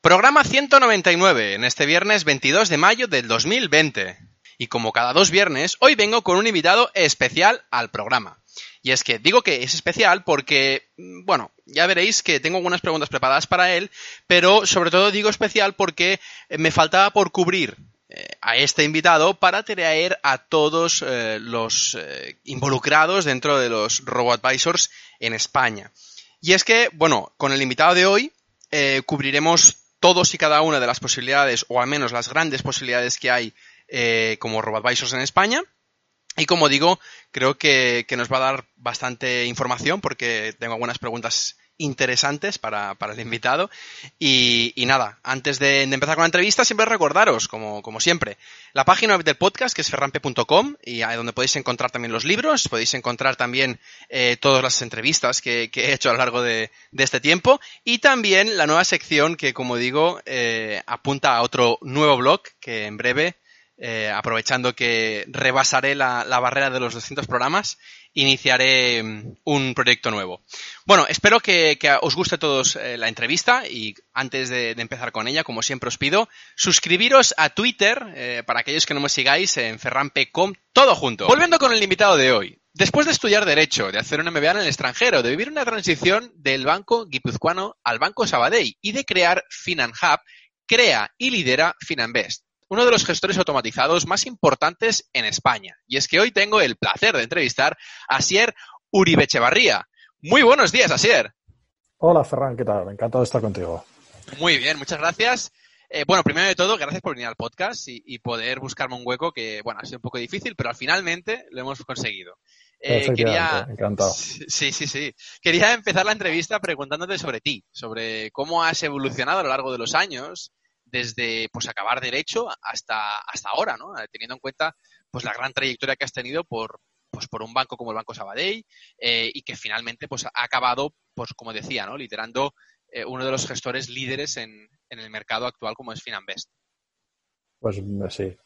Programa 199 en este viernes 22 de mayo del 2020. Y como cada dos viernes, hoy vengo con un invitado especial al programa. Y es que digo que es especial porque, mm, bueno, ya veréis que tengo algunas preguntas preparadas para él, pero sobre todo digo especial porque eh, me faltaba por cubrir eh, a este invitado para traer a todos eh, los involucrados dentro de los RoboAdvisors en España. Y es que, bueno, con el invitado de hoy cubriremos todos y cada una de las posibilidades, o al menos las grandes posibilidades que hay como RoboAdvisors en España. Y como digo, creo que, nos va a dar bastante información porque tengo algunas preguntas interesantes para, el invitado. Y, nada, antes de, empezar con la entrevista, siempre recordaros, como, siempre, la página web del podcast, que es ferrampe.com, y ahí donde podéis encontrar también los libros, podéis encontrar también eh, todas las entrevistas que, he hecho a lo largo de, este tiempo, y también la nueva sección que, como digo, eh, apunta a otro nuevo blog que en breve eh, aprovechando que rebasaré la, barrera de los 200 programas, iniciaré mm, un proyecto nuevo. Bueno, espero que, os guste a todos eh, la entrevista y antes de, empezar con ella, como siempre os pido, suscribiros a Twitter eh, para aquellos que no me sigáis en ferrampe.com, todo junto. Volviendo con el invitado de hoy. Después de estudiar Derecho, de hacer un MBA en el extranjero, de vivir una transición del banco guipuzcoano al banco Sabadell y de crear FinanHub, crea y lidera FinanBest uno de los gestores automatizados más importantes en España. Y es que hoy tengo el placer de entrevistar a Asier Uribechevarría. Muy buenos días, Asier. Hola, Ferran, ¿qué tal? Encantado de estar contigo. Muy bien, muchas gracias. Eh, bueno, primero de todo, gracias por venir al podcast y, poder buscarme un hueco que, bueno, ha sido un poco difícil, pero al finalmente lo hemos conseguido. Eh, quería... Encantado. Sí, sí, sí. Quería empezar la entrevista preguntándote sobre ti, sobre cómo has evolucionado a lo largo de los años, desde pues acabar derecho hasta, hasta ahora, ¿no? Teniendo en cuenta pues la gran trayectoria que has tenido por, pues, por un banco como el Banco Sabadell eh, y que finalmente pues ha acabado, pues como decía, ¿no? Liderando eh, uno de los gestores líderes en, en el mercado actual como es Finanbest. Pues sí.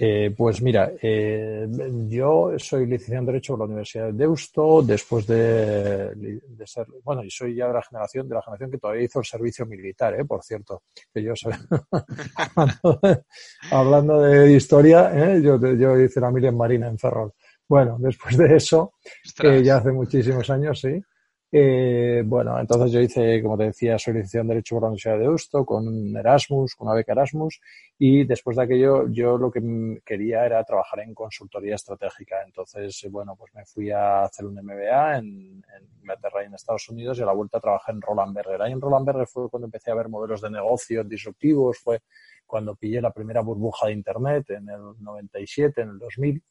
Eh, pues mira, eh, yo soy licenciado en Derecho por la Universidad de Deusto, después de, ser, bueno, y soy ya de la generación, de la generación que todavía hizo el servicio militar, eh, por cierto, que yo soy, hablando, de, historia, ¿eh? yo, yo hice la mili en Marina en Ferrol. Bueno, después de eso, que ya hace muchísimos años, sí, eh, bueno, entonces yo hice, como te decía, soy licenciado en Derecho por la Universidad de Deusto, con Erasmus, con una beca Erasmus, y después de aquello yo lo que quería era trabajar en consultoría estratégica. Entonces, bueno, pues me fui a hacer un MBA en, Inglaterra y en Estados Unidos y a la vuelta trabajé en Roland Berger. Ahí en Roland Berger fue cuando empecé a ver modelos de negocios disruptivos, fue cuando pillé la primera burbuja de Internet en el 97, en el 2000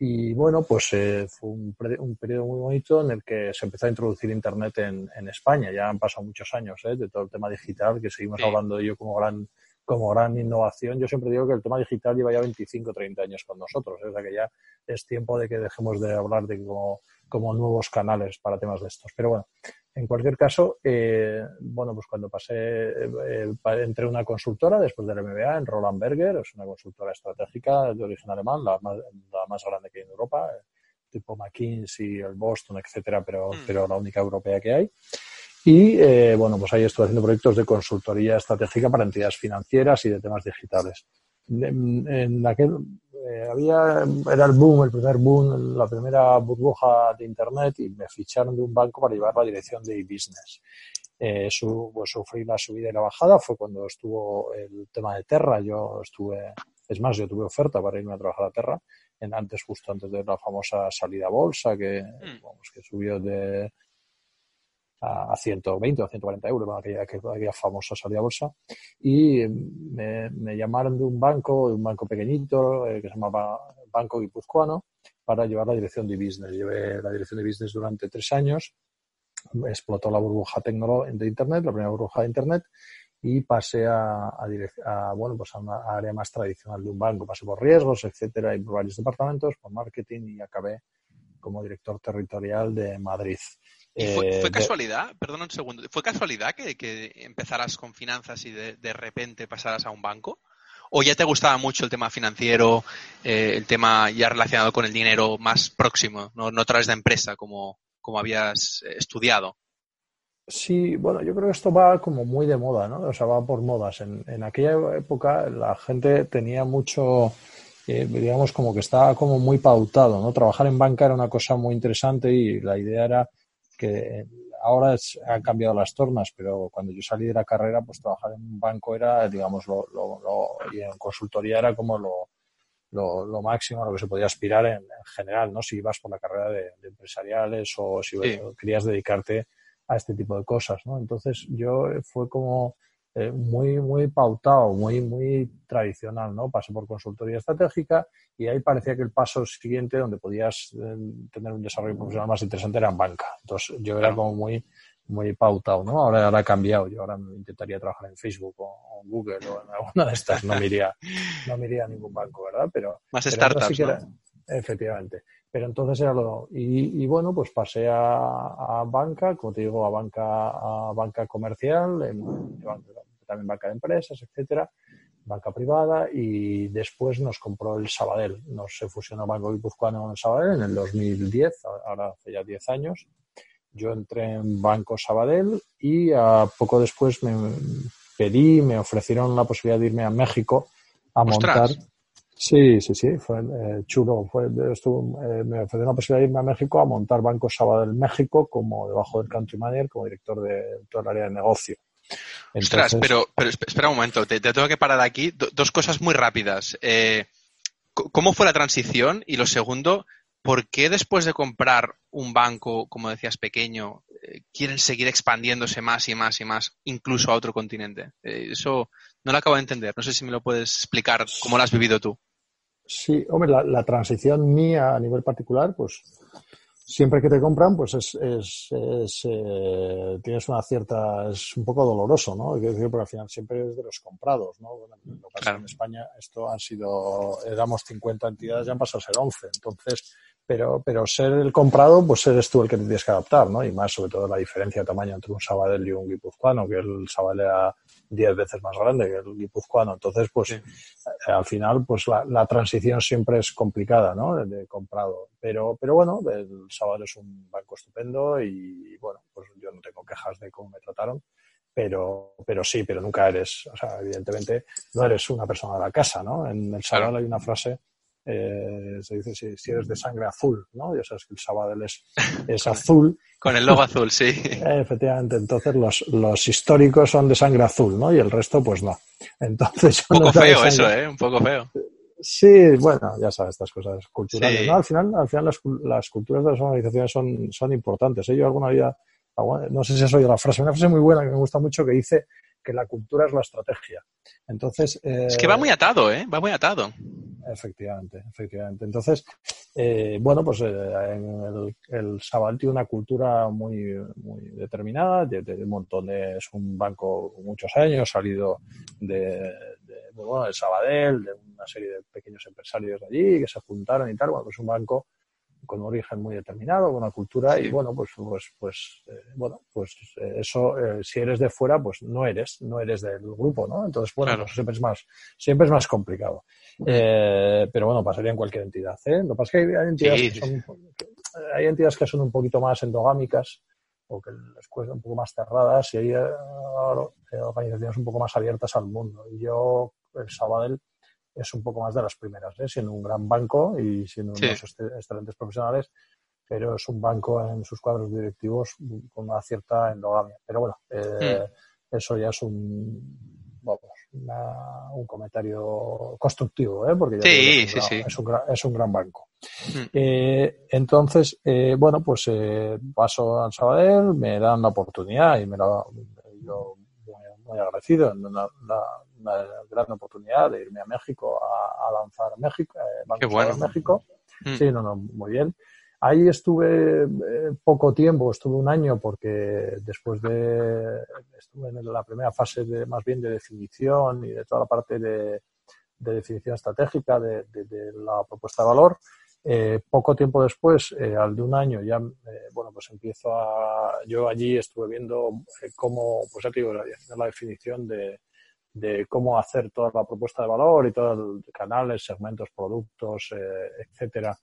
y bueno, pues eh, fue un, un, periodo muy bonito en el que se empezó a introducir Internet en, en España. Ya han pasado muchos años ¿eh? de todo el tema digital, que seguimos hablando de ello como gran, como gran innovación. Yo siempre digo que el tema digital lleva ya 25 o 30 años con nosotros. ¿eh? O sea que ya es tiempo de que dejemos de hablar de como, como nuevos canales para temas de estos. Pero bueno, en cualquier caso, eh, bueno, pues cuando pasé, eh, entré una consultora después del MBA en Roland Berger, es una consultora estratégica de origen alemán, la más, la más grande que hay en Europa, eh, tipo McKinsey, el Boston, etcétera, pero, mm. pero la única europea que hay. Y eh, bueno, pues ahí estuve haciendo proyectos de consultoría estratégica para entidades financieras y de temas digitales. En, en aquel, eh, había, era el boom, el primer boom, la primera burbuja de Internet y me ficharon de un banco para llevar la dirección de e-business. Eh, su, pues, sufrí la subida y la bajada, fue cuando estuvo el tema de Terra, yo estuve, es más, yo tuve oferta para irme a trabajar a Terra, en antes, justo antes de la famosa salida a bolsa, que, mm. vamos, que subió de a, 120 o 140 euros, aquella, aquella famosa salida a bolsa. Y me, llamaron de un banco, de un banco pequeñito, eh, que se llamaba Banco Guipuzcoano, para llevar la dirección de business. Llevé la dirección de business durante tres años. Explotó la burbuja de Internet, la primera burbuja de Internet, y pasé a, a, bueno, pues a una área más tradicional de un banco. Pasé por riesgos, etcétera, y por varios departamentos, por marketing y acabé como director territorial de Madrid. Fue, eh, casualidad? Perdón un segundo. ¿Fue casualidad que, que empezaras con finanzas y de, de, repente pasaras a un banco? ¿O ya te gustaba mucho el tema financiero, eh, el tema ya relacionado con el dinero más próximo, no, no a través de empresa como, como habías estudiado? Sí, bueno, yo creo que esto va como muy de moda, ¿no? O sea, va por modas. En, en aquella época la gente tenía mucho, eh, digamos, como que estaba como muy pautado, ¿no? Trabajar en banca era una cosa muy interesante y la idea era que ahora han cambiado las tornas, pero cuando yo salí de la carrera, pues trabajar en un banco era, digamos, lo, lo, lo y en consultoría era como lo, lo, lo, máximo a lo que se podía aspirar en, general, ¿no? Si ibas por la carrera de, empresariales o si querías dedicarte a este tipo de cosas, ¿no? Entonces yo fue como eh, muy, muy pautado, muy, muy tradicional, ¿no? Pasé por consultoría estratégica y ahí parecía que el paso siguiente donde podías eh, tener un desarrollo profesional más interesante era en banca. Entonces yo era como muy, muy pautado, ¿no? Ahora, ahora ha cambiado. Yo ahora intentaría trabajar en Facebook o, en Google o en alguna de estas. No me iría, no me iría a ningún banco, ¿verdad? Pero, más startups, Efectivamente. Pero entonces era lo. Y, y bueno, pues pasé a, a, banca, como te digo, a banca, a banca comercial, en, también banca de empresas, etcétera, banca privada, y después nos compró el Sabadell. Nos se fusionó Banco Guipuzcoano con el Sabadell en el 2010, ahora hace ya 10 años. Yo entré en Banco Sabadell y a poco después me pedí, me ofrecieron la posibilidad de irme a México a montar. Sí, sí, sí, fue eh, chulo. Fue, estuvo, eh, me ofreció la posibilidad de irme a México a montar Banco Sabadell México como debajo del country manager, como director de todo el área de negocio. Ostras, pero, pero espera un momento, te, tengo que parar aquí. dos cosas muy rápidas. Eh, ¿Cómo fue la transición? Y lo segundo, ¿por qué después de comprar un banco, como decías, pequeño, quieren seguir expandiéndose más y más y más, incluso a otro continente? eso no lo acabo de entender. No sé si me lo puedes explicar cómo lo has vivido tú. Sí, hombre, la, transición mía a nivel particular, pues siempre que te compran, pues es, es, eh, tienes una cierta, es un poco doloroso, ¿no? Que decir, porque al final siempre es de los comprados, ¿no? Bueno, lo que pasa en España esto han sido, éramos 50 entidades, ya han pasado a ser 11. Entonces, pero, pero ser el comprado, pues eres tú el que te tienes que adaptar, ¿no? Y más sobre todo la diferencia de tamaño entre un Sabadell y un guipuzcoano, que el Sabadell era 10 veces más grande que el guipuzcoano. Entonces, pues eh, al final, pues la, la, transición siempre es complicada, ¿no? De, comprado. Pero, pero bueno, el Sabadell es un banco estupendo y, bueno, pues yo no tengo quejas de cómo me trataron. Pero, pero sí, pero nunca eres, o sea, evidentemente no eres una persona de la casa, ¿no? En el Sabadell hay una frase eh, se dice si, si, eres de sangre azul, ¿no? Ya sabes que el Sabadell es, es azul. Con el logo azul, sí. Efectivamente, entonces los, los históricos son de sangre azul, ¿no? Y el resto, pues no. Entonces, Un poco feo eso, ¿eh? Un poco feo. Sí, bueno, ya sabes, estas cosas culturales. ¿no? Al final, al final las, las, culturas de las organizaciones son, son importantes. ¿eh? Yo alguna vida, no sé si has oído la frase, una frase muy buena que me gusta mucho que dice que la cultura es la estrategia. Entonces. es que va muy atado, ¿eh? Va muy atado. Efectivamente, efectivamente. Entonces, eh, bueno, pues eh, el, el Sabadell tiene una cultura muy, muy determinada, de, un montón de, es un banco muchos años, salido de, de, bueno, de Sabadell, de una serie de pequeños empresarios de allí que se juntaron y tal, bueno, pues un banco con un origen muy determinado, con una cultura y bueno, pues, pues, pues eh, bueno, pues eh, eso, eh, si eres de fuera, pues no eres, no eres del grupo, ¿no? Entonces, bueno, pues siempre es más, siempre es más complicado. pero bueno, pasaría en cualquier entidad, ¿eh? Lo que pasa es que hay, entidades que son, hay entidades que son un poquito más endogámicas o que les cuesta un poco más cerradas y hay organizaciones un poco más abiertas al mundo. Y yo, el Sabadell, es un poco más de las primeras, ¿eh? siendo un gran banco y siendo unos excelentes profesionales, pero es un banco en sus cuadros directivos con una cierta endogamia. Pero bueno, eh, hmm. eso ya es un, vamos, un comentario constructivo, ¿eh? porque ya es, un gran, es, un gran, es, un gran, banco. Hmm. Eh, entonces, eh, bueno, pues eh, paso a Sabadell, me dan la oportunidad y me la, yo muy, muy agradecido. La, la, una gran oportunidad de irme a México a, lanzar México, eh, México. Mm. Sí, no, no, muy bien. Ahí estuve eh, poco tiempo, estuve un año porque después de, estuve en la primera fase de, más bien de definición y de toda la parte de, definición estratégica de, la propuesta de valor. Eh, poco tiempo después, eh, al de un año, ya, bueno, pues empiezo a, yo allí estuve viendo cómo, pues ya te digo, la definición de, de cómo hacer toda la propuesta de valor y todos los canales, segmentos, productos, etcétera,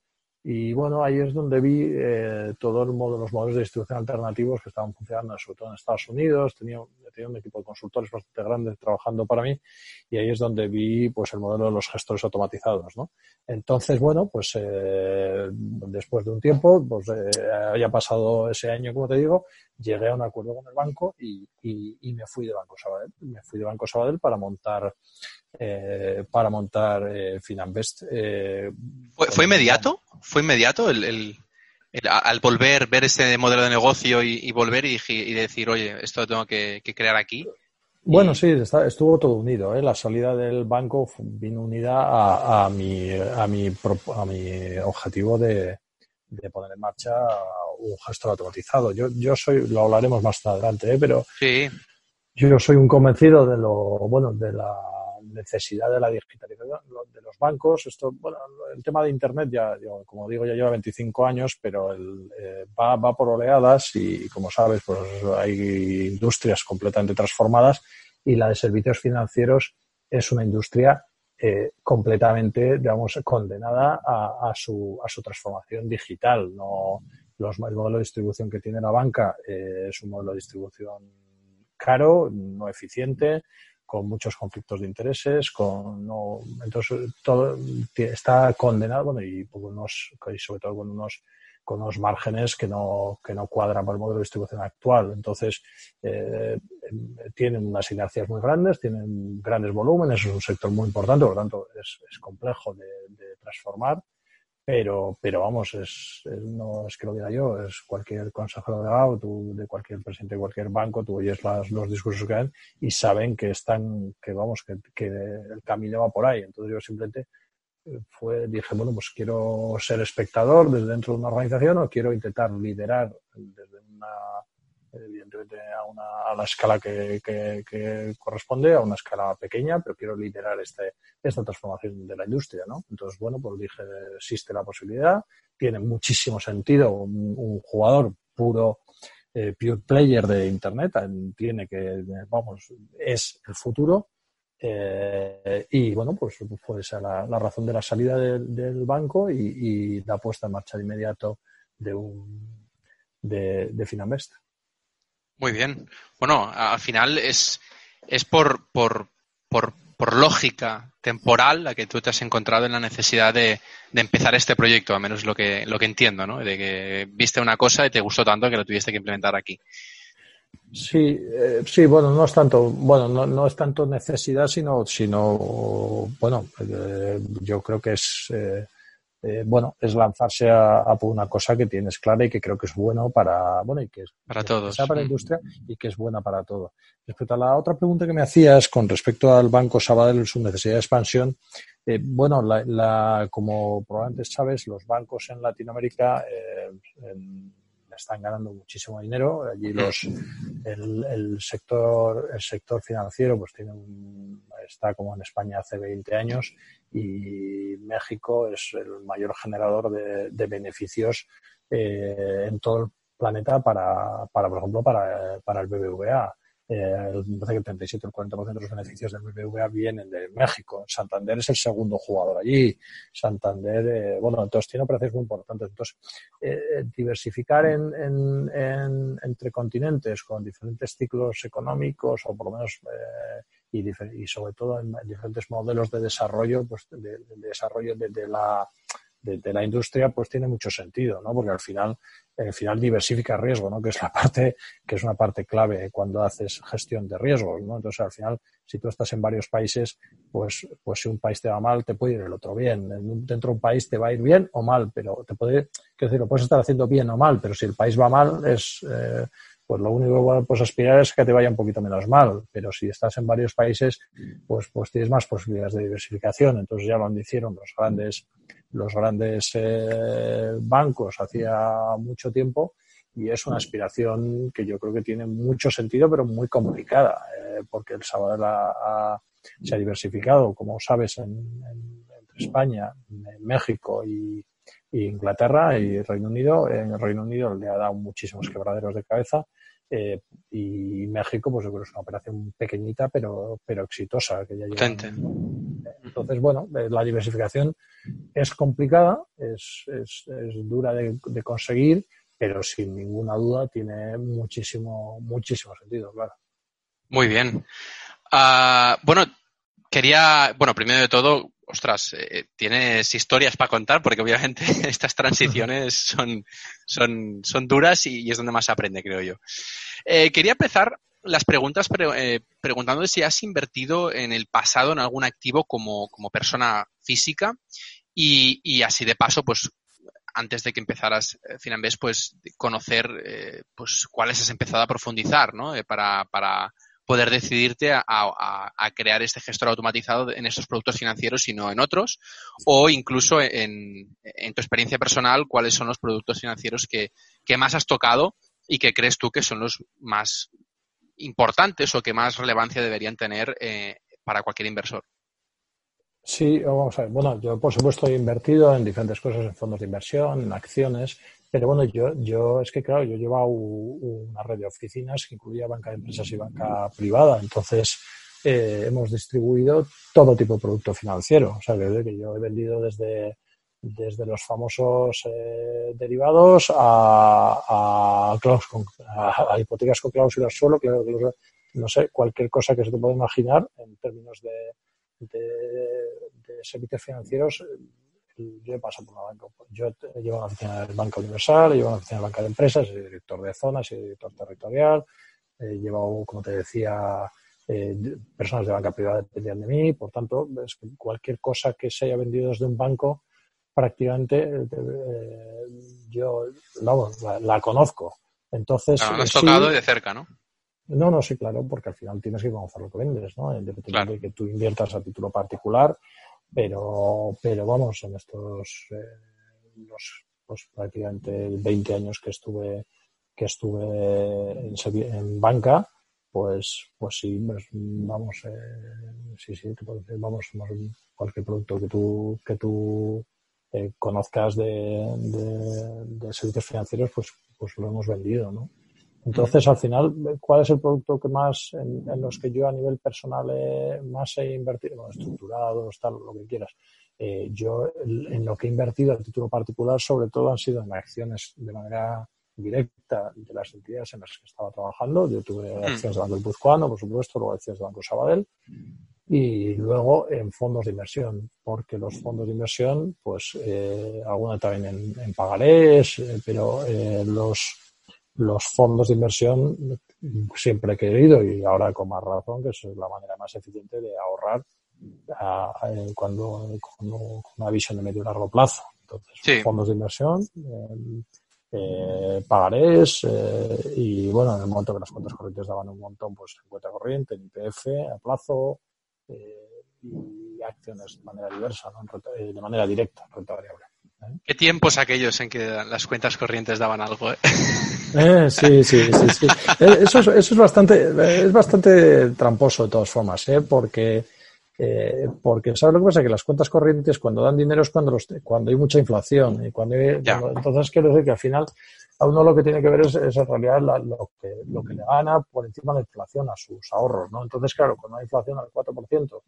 y bueno, ahí es donde vi eh, todos los modelos de distribución alternativos que estaban funcionando, sobre todo en Estados Unidos. Tenía, tenía, un equipo de consultores bastante grande trabajando para mí y ahí es donde vi pues el modelo de los gestores automatizados. ¿no? Entonces, bueno, pues eh, después de un tiempo, pues eh, haya pasado ese año, como te digo, llegué a un acuerdo con el banco y, y, me fui de Banco Sabadell. Me fui de Banco Sabadell para montar eh, para montar eh. Eh, ¿Fue, inmediato? ¿Fue inmediato el, al volver, ver ese modelo de negocio y, volver y, decir, oye, esto lo tengo que, crear aquí? Bueno, sí, estuvo todo unido. La salida del banco vino unida a, mi, a, mi, a mi objetivo de, poner en marcha un gestor automatizado. Yo, yo soy, lo hablaremos más adelante, pero sí. yo soy un convencido de lo, bueno, de la necesidad de la digitalización de los bancos. Esto, bueno, el tema de Internet ya, como digo, ya lleva 25 años, pero el, eh, va, va por oleadas y, como sabes, pues hay industrias completamente transformadas y la de servicios financieros es una industria eh, completamente, digamos, condenada a, su, a su transformación digital. No, los, el modelo de distribución que tiene la banca eh, es un modelo de distribución caro, no eficiente, con muchos conflictos de intereses, con no, entonces todo está condenado, bueno, y, unos, y sobre todo con unos con unos márgenes que no, que no cuadran para el modelo de distribución actual. Entonces, eh, tienen unas inercias muy grandes, tienen grandes volúmenes, es un sector muy importante, por lo tanto, es, es complejo de transformar pero, pero vamos, es, no es que lo diga yo, es cualquier consejero delegado, tú, de cualquier presidente de cualquier banco, tú oyes las, los discursos que dan y saben que están, que vamos, que, que el camino va por ahí. Entonces yo simplemente eh, fue, dije, bueno, pues quiero ser espectador desde dentro de una organización o quiero intentar liderar desde una evidentemente a, una, a la escala que, que, corresponde, a una escala pequeña, pero quiero liderar este, esta transformación de la industria, ¿no? Entonces, bueno, pues dije, existe la posibilidad, tiene muchísimo sentido un, jugador puro, eh, pure player de Internet, tiene que, vamos, es el futuro. Eh, y bueno, pues fue esa la, la razón de la salida del banco y, la puesta en marcha de inmediato de un de, de. Muy bien. Bueno, al final es, es por, por, por, por lógica temporal la que tú te has encontrado en la necesidad de, de empezar este proyecto, a menos lo que, lo que entiendo, ¿no? De que viste una cosa y te gustó tanto que lo tuviste que implementar aquí. Sí, eh, sí, bueno, no es tanto, bueno, no, no es tanto necesidad, sino, sino, bueno, eh, yo creo que es, eh, eh, bueno, es lanzarse a, por una cosa que tienes clara y que creo que es bueno para, bueno, y que es para todos. para la mm. industria y que es buena para todo. Respecto a la otra pregunta que me hacías con respecto al Banco Sabadell y su necesidad de expansión, eh, bueno, la, como probablemente sabes, los bancos en Latinoamérica eh, están ganando muchísimo dinero. Allí los, el, el, sector, el sector financiero pues tiene está como en España hace 20 años y México es el mayor generador de, beneficios eh, en todo el planeta para, para por ejemplo, para, para el BBVA. Eh, el 37 o el 40% de los beneficios del BBVA vienen de México. Santander es el segundo jugador allí. Santander, eh, bueno, entonces tiene operaciones muy importantes. Entonces, eh, diversificar en, en, entre continentes con diferentes ciclos económicos o por lo menos eh, y, sobre todo en diferentes modelos de desarrollo, pues de, desarrollo de, la de, la industria, pues tiene mucho sentido, ¿no? Porque al final, al final diversifica riesgo, ¿no? Que es la parte, que es una parte clave cuando haces gestión de riesgos, ¿no? Entonces, al final, si tú estás en varios países, pues, pues si un país te va mal, te puede ir el otro bien. Dentro de un país te va a ir bien o mal, pero te puede, quiero decir, lo puedes estar haciendo bien o mal, pero si el país va mal, es, eh, pues lo único que puedes aspirar es que te vaya un poquito menos mal, pero si estás en varios países, pues, pues tienes más posibilidades de diversificación. Entonces ya lo hicieron los grandes, los grandes eh, bancos hacía mucho tiempo y es una aspiración que yo creo que tiene mucho sentido, pero muy complicada, eh, porque el Sabadell se ha diversificado, como sabes, en, entre España, México y, Inglaterra y Reino Unido. En el Reino Unido le ha dado muchísimos quebraderos de cabeza. Eh, y México, pues yo creo que es una operación pequeñita, pero, pero exitosa. Que ya Entonces, bueno, eh, la diversificación es complicada, es, es, es dura de, de, conseguir, pero sin ninguna duda tiene muchísimo, muchísimo sentido, claro. Muy bien. Uh, bueno, quería, bueno, primero de todo, ostras, eh, tienes historias para contar, porque obviamente estas transiciones son, son, son duras y, es donde más se aprende, creo yo. Eh, quería empezar las preguntas eh, preguntando si has invertido en el pasado en algún activo como, como persona física y, y así de paso, pues antes de que empezaras eh, Finambés, pues conocer eh, pues cuáles has empezado a profundizar, ¿no? Eh, para, para poder decidirte a, crear este gestor automatizado en estos productos financieros y no en otros, o incluso en, en tu experiencia personal, cuáles son los productos financieros que, que más has tocado y que crees tú que son los más importantes o que más relevancia deberían tener eh, para cualquier inversor. Sí, vamos a ver. Bueno, yo por supuesto he invertido en diferentes cosas, en fondos de inversión, en acciones, pero bueno, yo, yo es que claro, yo llevaba una red de oficinas que incluía banca de empresas y banca privada, entonces eh, hemos distribuido todo tipo de producto financiero, o sea, que, yo he vendido desde desde los famosos eh, derivados a, a, a, hipotecas con cláusulas suelo, no sé, cualquier cosa que se te pueda imaginar en términos de, de, servicios financieros, yo he pasado por una banca. Yo llevo una oficina del Banco Universal, llevo una oficina del Banca de Empresas, soy director de zonas, soy director territorial, he llevado, como te decía, eh, personas de banca privada dependían de mí, por tanto, es que cualquier cosa que se haya vendido desde un banco, prácticamente eh, yo la, la, conozco. Entonces, lo has tocado de cerca, ¿no? No, no, sí, claro, porque al final tienes que conocer lo que vendes, ¿no? Independientemente de que tú inviertas a título particular, pero, pero vamos, en estos eh, los, pues, prácticamente 20 años que estuve que estuve en, banca, pues, pues sí, pues, vamos, eh, sí, sí, vamos, cualquier producto que tú, que tú eh, conozcas de, de, de, servicios financieros, pues, pues lo hemos vendido, ¿no? Entonces, al final, ¿cuál es el producto que más, en, los que yo a nivel personal más he invertido? Bueno, estructurados, tal, lo que quieras. Eh, yo, en lo que he invertido a título particular, sobre todo han sido en acciones de manera directa de las entidades en las que estaba trabajando. Yo tuve mm. acciones de Banco Guipuzcoano, por supuesto, luego acciones de Banco Sabadell. Y luego en fondos de inversión, porque los fondos de inversión, pues, eh, alguna también en, en pagarés, eh, pero eh, los los fondos de inversión siempre he querido y ahora con más razón que es la manera más eficiente de ahorrar cuando, con una visión de medio y largo plazo. Entonces, fondos de inversión, eh, eh, pagarés eh, y bueno, en el momento que las cuentas corrientes daban un montón, pues en cuenta corriente, en IPF, a plazo y acciones de manera diversa, de manera directa, renta variable. ¿Qué tiempos aquellos en que las cuentas corrientes daban algo? ¿eh? Eh, sí, sí, sí, sí. Eh, eso, es, eso es bastante, es bastante tramposo de todas formas, ¿eh? porque, eh, porque ¿sabes lo que pasa? Que las cuentas corrientes cuando dan dinero es cuando, los, cuando hay mucha inflación y cuando, entonces quiero decir que al final a uno lo que tiene que ver es, es en realidad lo, que, lo que le gana por encima de la inflación a sus ahorros, ¿no? Entonces, claro, cuando hay inflación al 4%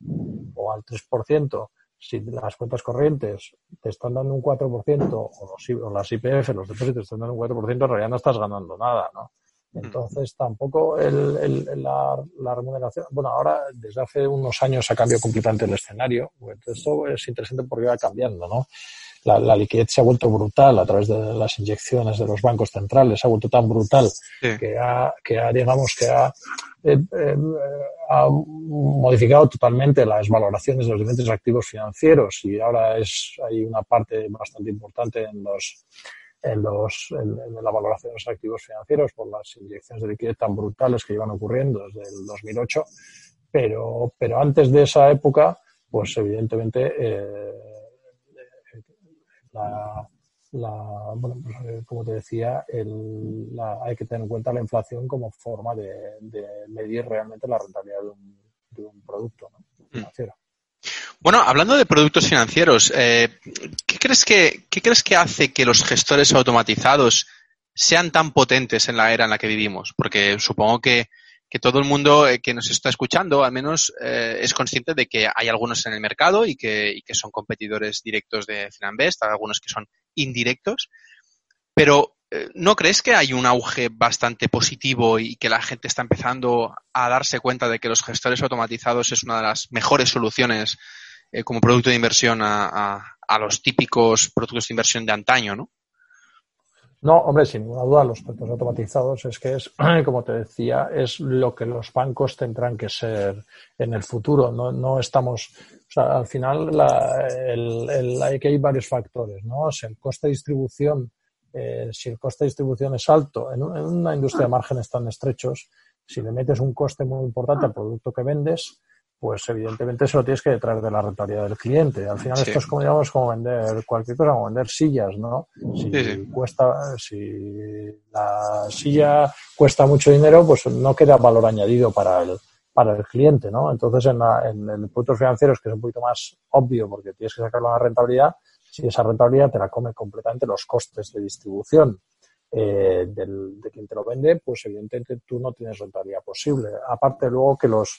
o al 3%, si las cuentas corrientes te están dando un 4% o, los, las IPF, los depósitos te están dando un 4%, en realidad no estás ganando nada, ¿no? Entonces tampoco el, el, la, la, remuneración, bueno, ahora desde hace unos años ha cambiado completamente el escenario, entonces esto es interesante porque va cambiando, ¿no? La, la, liquidez se ha vuelto brutal a través de las inyecciones de los bancos centrales, se ha vuelto tan brutal que, ha, que ha, digamos, que ha eh, eh, ha modificado totalmente las valoraciones de los diferentes activos financieros y ahora es hay una parte bastante importante en los en los en, la valoración de los activos financieros por las inyecciones de liquidez tan brutales que llevan ocurriendo desde el 2008 pero pero antes de esa época pues evidentemente eh, la, bueno, pues, eh, como te decía, el, hay que tener en cuenta la inflación como forma de, medir realmente la rentabilidad de un, producto mm. financiero. Bueno, hablando de productos financieros, eh, ¿qué, crees que, ¿qué crees que hace que los gestores automatizados sean tan potentes en la era en la que vivimos? Porque supongo que, todo el mundo eh, que nos está escuchando al menos es consciente de que hay algunos en el mercado y que, que son competidores directos de Finanbest, algunos que son indirectos, pero eh, ¿no crees que hay un auge bastante positivo y que la gente está empezando a darse cuenta de que los gestores automatizados es una de las mejores soluciones eh, como producto de inversión a, los típicos productos de inversión de antaño, ¿no? No, hombre, sin ninguna duda, los productos automatizados es que es, como te decía, es lo que los bancos tendrán que ser en el futuro. No, no estamos o sea, al final la, el, hay que hay varios factores, ¿no? Si el coste de distribución, eh, si el coste de distribución es alto, en, una industria de márgenes tan estrechos, si le metes un coste muy importante al producto que vendes, pues evidentemente eso lo tienes que detrás de la rentabilidad del cliente. Al final esto es como digamos como vender cualquier cosa, como vender sillas, ¿no? Si cuesta, si la silla cuesta mucho dinero, pues no queda valor añadido para el, para el cliente, ¿no? Entonces, en, la, en, en productos financieros, que es un poquito más obvio porque tienes que sacarlo a la rentabilidad, si esa rentabilidad te la come completamente los costes de distribución eh, del, de quien te lo vende, pues evidentemente tú no tienes rentabilidad posible. Aparte luego que los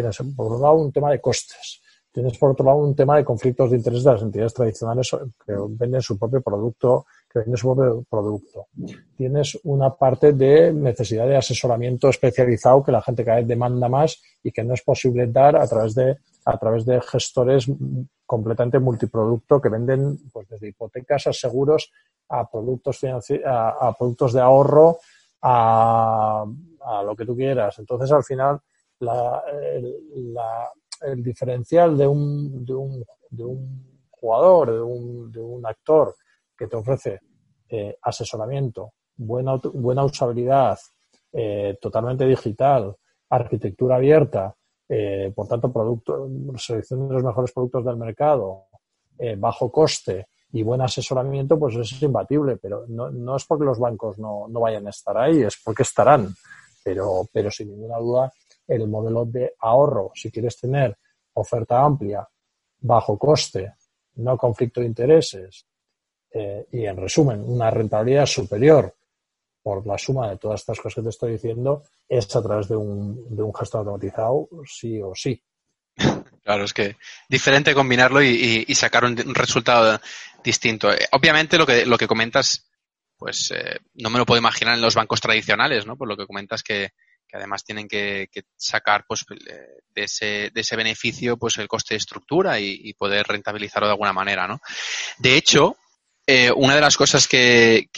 tienes, por un lado, un tema de costes. Tienes, por otro lado, un tema de conflictos de interés de las entidades tradicionales que venden su propio producto que vende su propio producto. Tienes una parte de necesidad de asesoramiento especializado que la gente cada vez demanda más y que no es posible dar a través de, a través de gestores completamente multiproducto que venden pues desde hipotecas a seguros a productos a, productos de ahorro a, a, lo que tú quieras. Entonces, al final, la, el, la, el diferencial de un, de un, de un jugador, de un, de un actor que te ofrece eh, asesoramiento, buena, buena usabilidad, eh, totalmente digital, arquitectura abierta, eh, por tanto, producto, selección de los mejores productos del mercado, bajo coste y buen asesoramiento, pues es imbatible, pero no, no es porque los bancos no, no, vayan a estar ahí, es porque estarán. Pero, pero sin ninguna duda, el modelo de ahorro, si quieres tener oferta amplia, bajo coste, no conflicto de intereses, eh, y en resumen, una rentabilidad superior por la suma de todas estas cosas que te estoy diciendo es a través de un, de un gesto automatizado, sí o sí. Claro, es que diferente combinarlo y, sacar un, resultado distinto. Eh, obviamente lo que, lo que comentas, pues eh, no me lo puedo imaginar en los bancos tradicionales, ¿no? Por lo que comentas que, además tienen que, sacar pues de ese, de ese beneficio pues el coste de estructura y, poder rentabilizarlo de alguna manera, ¿no? De hecho, eh, una de las cosas que,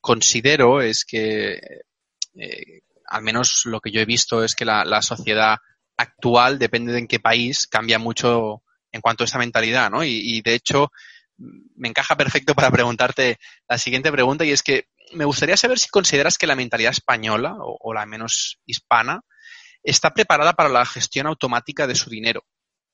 considero es que, eh, al menos lo que yo he visto, es que la, sociedad actual, depende de en qué país, cambia mucho en cuanto a esa mentalidad, ¿no? Y, de hecho, me encaja perfecto para preguntarte la siguiente pregunta y es que me gustaría saber si consideras que la mentalidad española o, la menos hispana está preparada para la gestión automática de su dinero.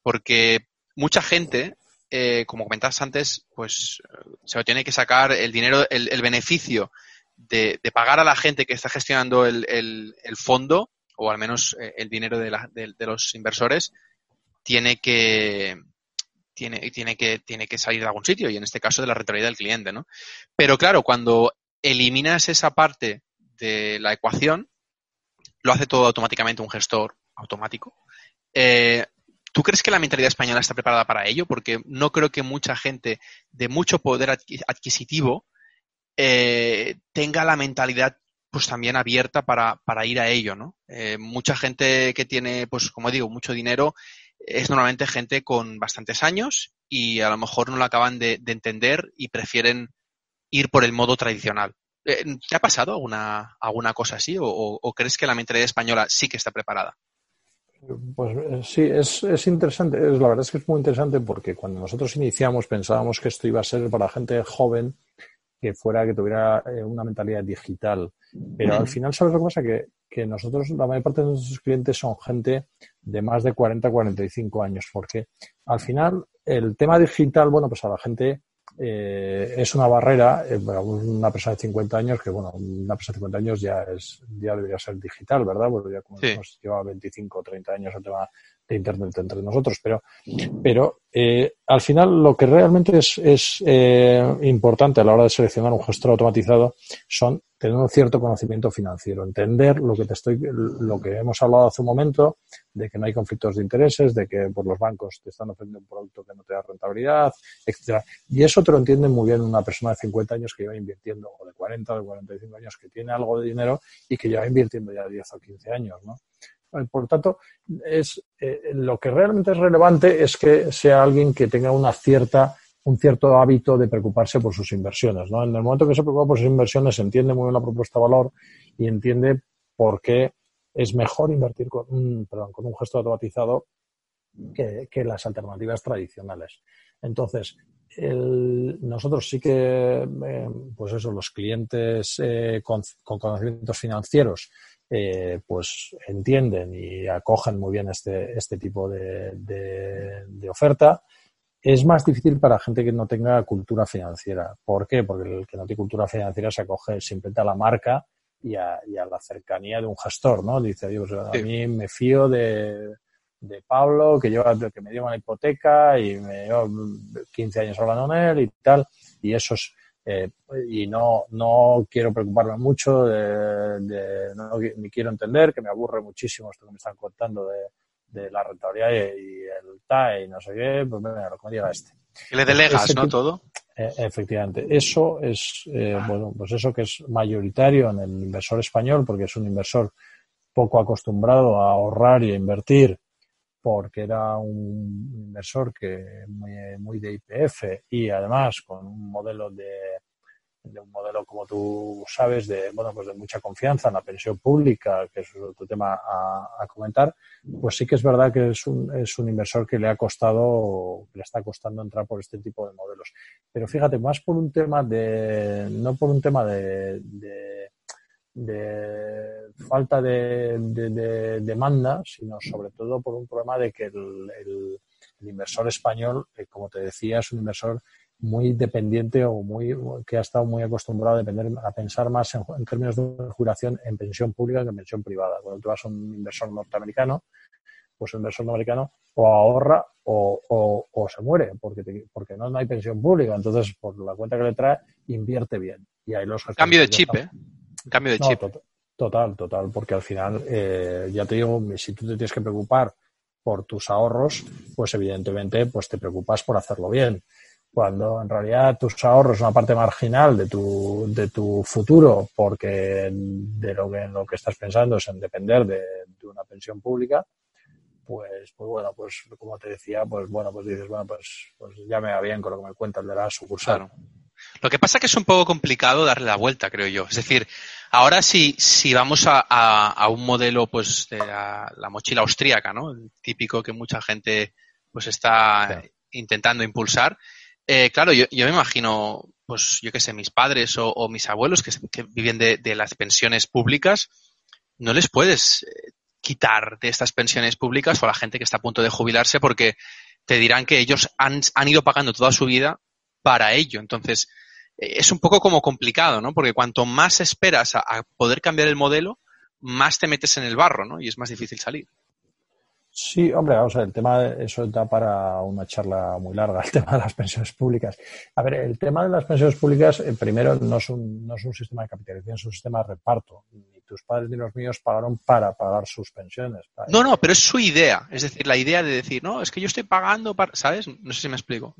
Porque mucha gente eh, como comentabas antes, pues se lo tiene que sacar el dinero, el, beneficio de, pagar a la gente que está gestionando el, fondo, o al menos eh, el dinero de, los inversores, tiene que, tiene, tiene, que, tiene que salir de algún sitio, y en este caso de la rentabilidad del cliente, ¿no? Pero claro, cuando eliminas esa parte de la ecuación, lo hace todo automáticamente un gestor automático. Eh, ¿Tú crees que la mentalidad española está preparada para ello? Porque no creo que mucha gente de mucho poder adquisitivo eh, tenga la mentalidad pues también abierta para, ir a ello, ¿no? Eh, mucha gente que tiene, pues como digo, mucho dinero es normalmente gente con bastantes años y a lo mejor no lo acaban de, entender y prefieren ir por el modo tradicional. Eh, ¿Te ha pasado alguna, alguna cosa así o crees que la mentalidad española sí que está preparada? Pues eh, sí, es, es interesante. Es, la verdad es que es muy interesante porque cuando nosotros iniciamos pensábamos que esto iba a ser para gente joven que fuera, que tuviera eh, una mentalidad digital. Pero al final, ¿sabes lo que pasa? Que, que nosotros, la mayor parte de nuestros clientes son gente de más de 40, 45 años. Porque al final, el tema digital, bueno, pues a la gente eh, es una barrera, eh, una persona de 50 años, que bueno, una persona de 50 años ya es ya debería ser digital, ¿verdad? Porque ya como lleva 25 o 30 años el tema de Internet entre nosotros, pero, pero eh, al final lo que realmente es, es eh, importante a la hora de seleccionar un gestor automatizado son tener un cierto conocimiento financiero, entender lo que te estoy, lo que hemos hablado hace un momento, de que no hay conflictos de intereses, de que pues, los bancos te están ofreciendo un producto que no te da rentabilidad, etcétera. Y eso te lo entiende muy bien una persona de 50 años que lleva invirtiendo, o de 40 o de 45 años, que tiene algo de dinero y que lleva invirtiendo ya 10 o 15 años, ¿no? Por lo tanto, es, eh, lo que realmente es relevante es que sea alguien que tenga una cierta, un cierto hábito de preocuparse por sus inversiones. En el momento que se preocupa por sus inversiones, entiende muy bien la propuesta de valor y entiende por qué es mejor invertir con un, perdón, con un gesto automatizado que, las alternativas tradicionales. Entonces, nosotros sí que, eh, pues eso, los clientes eh, con, conocimientos financieros eh, pues entienden y acogen muy bien este, este tipo de, de, oferta. Es más difícil para gente que no tenga cultura financiera. ¿Por qué? Porque el que no tiene cultura financiera se acoge simplemente a la marca y a, la cercanía de un gestor, ¿no? Dice, Dios, a mí me fío de, de Pablo, que, lleva, que me dio una hipoteca y me dio 15 años hablando con él y tal. Y eso es, eh, y no, no quiero preocuparme mucho, de, no, ni quiero entender, que me aburre muchísimo esto que me están contando de, de la rentabilidad y, el TAE y no sé qué, pues venga, lo que me diga este. Que le delegas, ¿no? Todo. Eh, efectivamente. Eso es, eh, bueno, pues eso que es mayoritario en el inversor español, porque es un inversor poco acostumbrado a ahorrar y a invertir porque era un inversor que muy, muy de IPF y además con un modelo de, un modelo como tú sabes de bueno pues de mucha confianza en la pensión pública que es otro tema a, comentar pues sí que es verdad que es un, es un inversor que le ha costado le está costando entrar por este tipo de modelos. Pero fíjate más por un tema de no por un tema de falta de, demanda, sino sobre todo por un problema de que el, inversor español, eh, como te decía, es un inversor muy dependiente o muy que ha estado muy acostumbrado a depender a pensar más en, términos de jubilación en pensión pública que en pensión privada. Cuando tú vas a un inversor norteamericano, pues el inversor norteamericano o ahorra o, o, se muere porque porque no, hay pensión pública. Entonces, por la cuenta que le trae, invierte bien. Y ahí los Cambio de chip, ¿eh? Cambio de chip. total, total, porque al final, eh, ya te digo, si tú te tienes que preocupar por tus ahorros, pues evidentemente pues te preocupas por hacerlo bien. Cuando en realidad tus ahorros son una parte marginal de tu, de tu futuro, porque de lo que, lo que estás pensando es en depender de, una pensión pública, pues, pues bueno, pues como te decía, pues bueno, pues dices, bueno, pues, pues ya me va bien con lo que me cuentas de la sucursal. Lo que pasa es que es un poco complicado darle la vuelta, creo yo. Es decir, ahora si, si vamos a, a, un modelo pues de la, mochila austríaca, ¿no? El típico que mucha gente pues está intentando impulsar. Eh, claro, yo, yo, me imagino, pues yo qué sé, mis padres o, mis abuelos que, que viven de, de, las pensiones públicas, no les puedes eh, quitar de estas pensiones públicas o a la gente que está a punto de jubilarse porque te dirán que ellos han, han ido pagando toda su vida para ello. Entonces, es un poco como complicado, ¿no? Porque cuanto más esperas a, poder cambiar el modelo, más te metes en el barro, ¿no? Y es más difícil salir. Sí, hombre, o sea, el tema, de, eso da para una charla muy larga, el tema de las pensiones públicas. A ver, el tema de las pensiones públicas, eh, primero, no es, un, no es un sistema de capitalización, es un sistema de reparto. Ni tus padres ni los míos pagaron para pagar sus pensiones. No, no, pero es su idea. Es decir, la idea de decir, no, es que yo estoy pagando para, ¿sabes? No sé si me explico.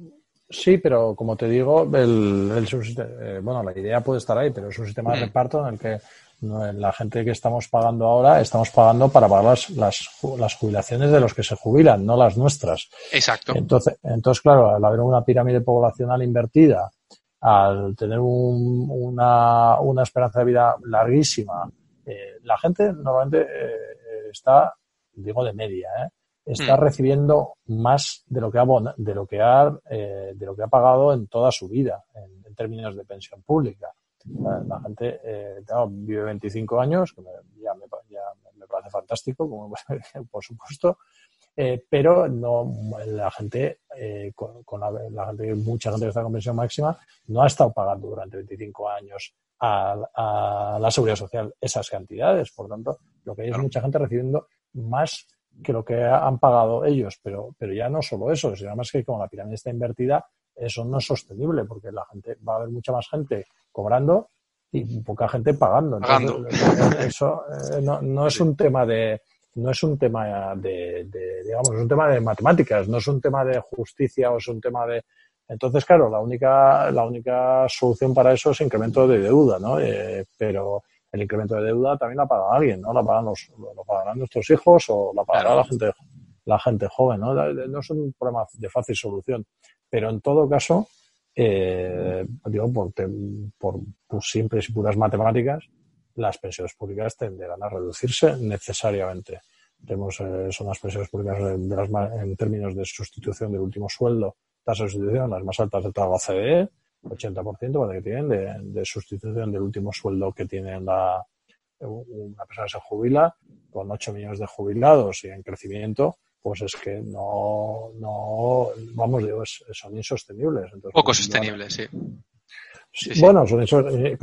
Sí, pero como te digo, el, el eh, bueno, la idea puede estar ahí, pero es un sistema de mm. reparto en el que la gente que estamos pagando ahora estamos pagando para pagar las, las, las, jubilaciones de los que se jubilan, no las nuestras. Exacto. Entonces, entonces claro, al haber una pirámide poblacional invertida, al tener un, una, una esperanza de vida larguísima, eh, la gente normalmente eh, está, digo de media, ¿eh? Está hmm. recibiendo más de lo que ha de lo que ha eh, de lo que ha pagado en toda su vida en, términos de pensión pública la, gente eh, vive 25 años que ya, me, ya me parece fantástico como por supuesto Eh, pero no la gente, eh, con, la, gente, mucha gente que está con pensión máxima, no ha estado pagando durante 25 años a, la seguridad social esas cantidades. Por tanto, lo que hay es mucha gente recibiendo más que lo que han pagado ellos. Pero, pero ya no solo eso, sino además que como la pirámide está invertida, eso no es sostenible porque la gente va a haber mucha más gente cobrando y poca gente pagando. eso eh, no, no es un tema de no es un tema de, digamos, es un tema de matemáticas, no es un tema de justicia o es un tema de... Entonces, claro, la única, la única solución para eso es incremento de deuda, ¿no? Eh, pero el incremento de deuda también la paga alguien, ¿no? La pagan los, lo pagarán nuestros hijos o la pagará la gente la gente joven, ¿no? No es un problema de fácil solución, pero en todo caso, eh, digo, por, por, por simples y puras matemáticas, las pensiones públicas tenderán a reducirse necesariamente. Tenemos, eh, son las pensiones públicas de las, en términos de sustitución del último sueldo, tasa de sustitución las más altas de toda la OCDE, 80% que tienen de, de, sustitución del último sueldo que tiene la, una persona que se jubila, con 8 millones de jubilados y en crecimiento, pues es que no, no vamos, digo, son insostenibles. Poco sostenibles, sí. Bueno, son eh,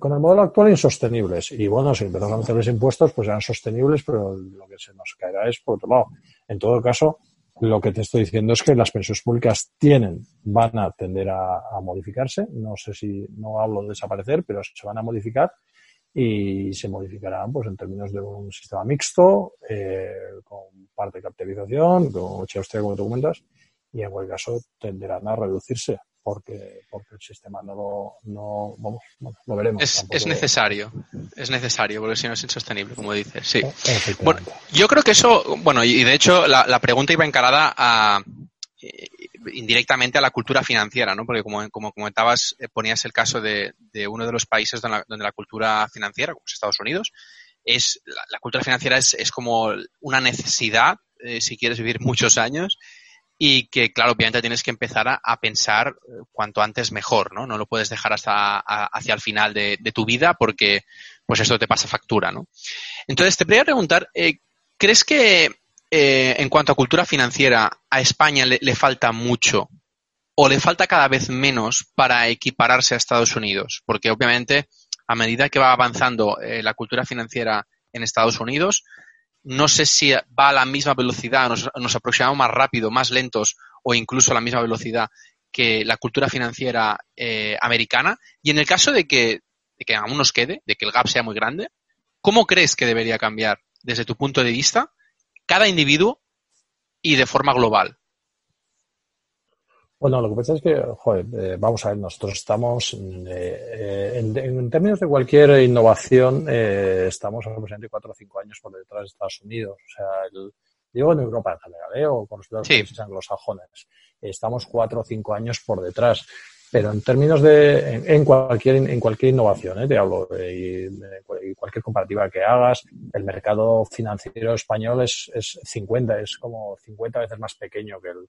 con el modelo actual insostenibles. Y bueno, si empezamos a meterles impuestos, pues serán sostenibles, pero lo que se nos caerá es por otro lado. En todo caso, lo que te estoy diciendo es que las pensiones públicas tienen, van a tender a, modificarse. No sé si, no hablo de desaparecer, pero se van a modificar y se modificarán pues en términos de un sistema mixto, eh, con parte de capitalización, como usted como documentas, y en cualquier caso tenderán a reducirse porque, porque el sistema no lo, no, vamos, lo veremos. Es, es, necesario, es necesario, porque si no es insostenible, como dices, sí. Bueno, yo creo que eso, bueno, y de hecho la, la pregunta iba encarada a, eh, indirectamente a la cultura financiera, ¿no? Porque como, como comentabas, eh, ponías el caso de, de uno de los países donde la, donde la, cultura financiera, como es Estados Unidos, es la, la cultura financiera es, es, como una necesidad eh, si quieres vivir muchos años y que, claro, obviamente tienes que empezar a, pensar eh, cuanto antes mejor, ¿no? No lo puedes dejar hasta hacia el final de, tu vida porque, pues esto te pasa factura, ¿no? Entonces, te quería preguntar, eh, ¿crees que eh, en cuanto a cultura financiera a España le, le, falta mucho o le falta cada vez menos para equipararse a Estados Unidos? Porque, obviamente, a medida que va avanzando la cultura financiera en Estados Unidos, no sé si va a la misma velocidad, nos, aproximamos más rápido, más lentos o incluso a la misma velocidad que la cultura financiera eh, americana. Y en el caso de que, de que aún nos quede, de que el gap sea muy grande, ¿cómo crees que debería cambiar desde tu punto de vista cada individuo y de forma global? Bueno, lo que pasa es que, joder, eh, vamos a ver, nosotros estamos, eh, eh, en, términos de cualquier innovación, estamos aproximadamente cuatro o cinco años por detrás de Estados Unidos. O sea, el, digo en Europa en general, o con los países anglosajones. Estamos cuatro o cinco años por detrás. Pero en términos de, en, cualquier, en cualquier innovación, te hablo, de, cualquier comparativa que hagas, el mercado financiero español es, es 50, es como 50 veces más pequeño que el,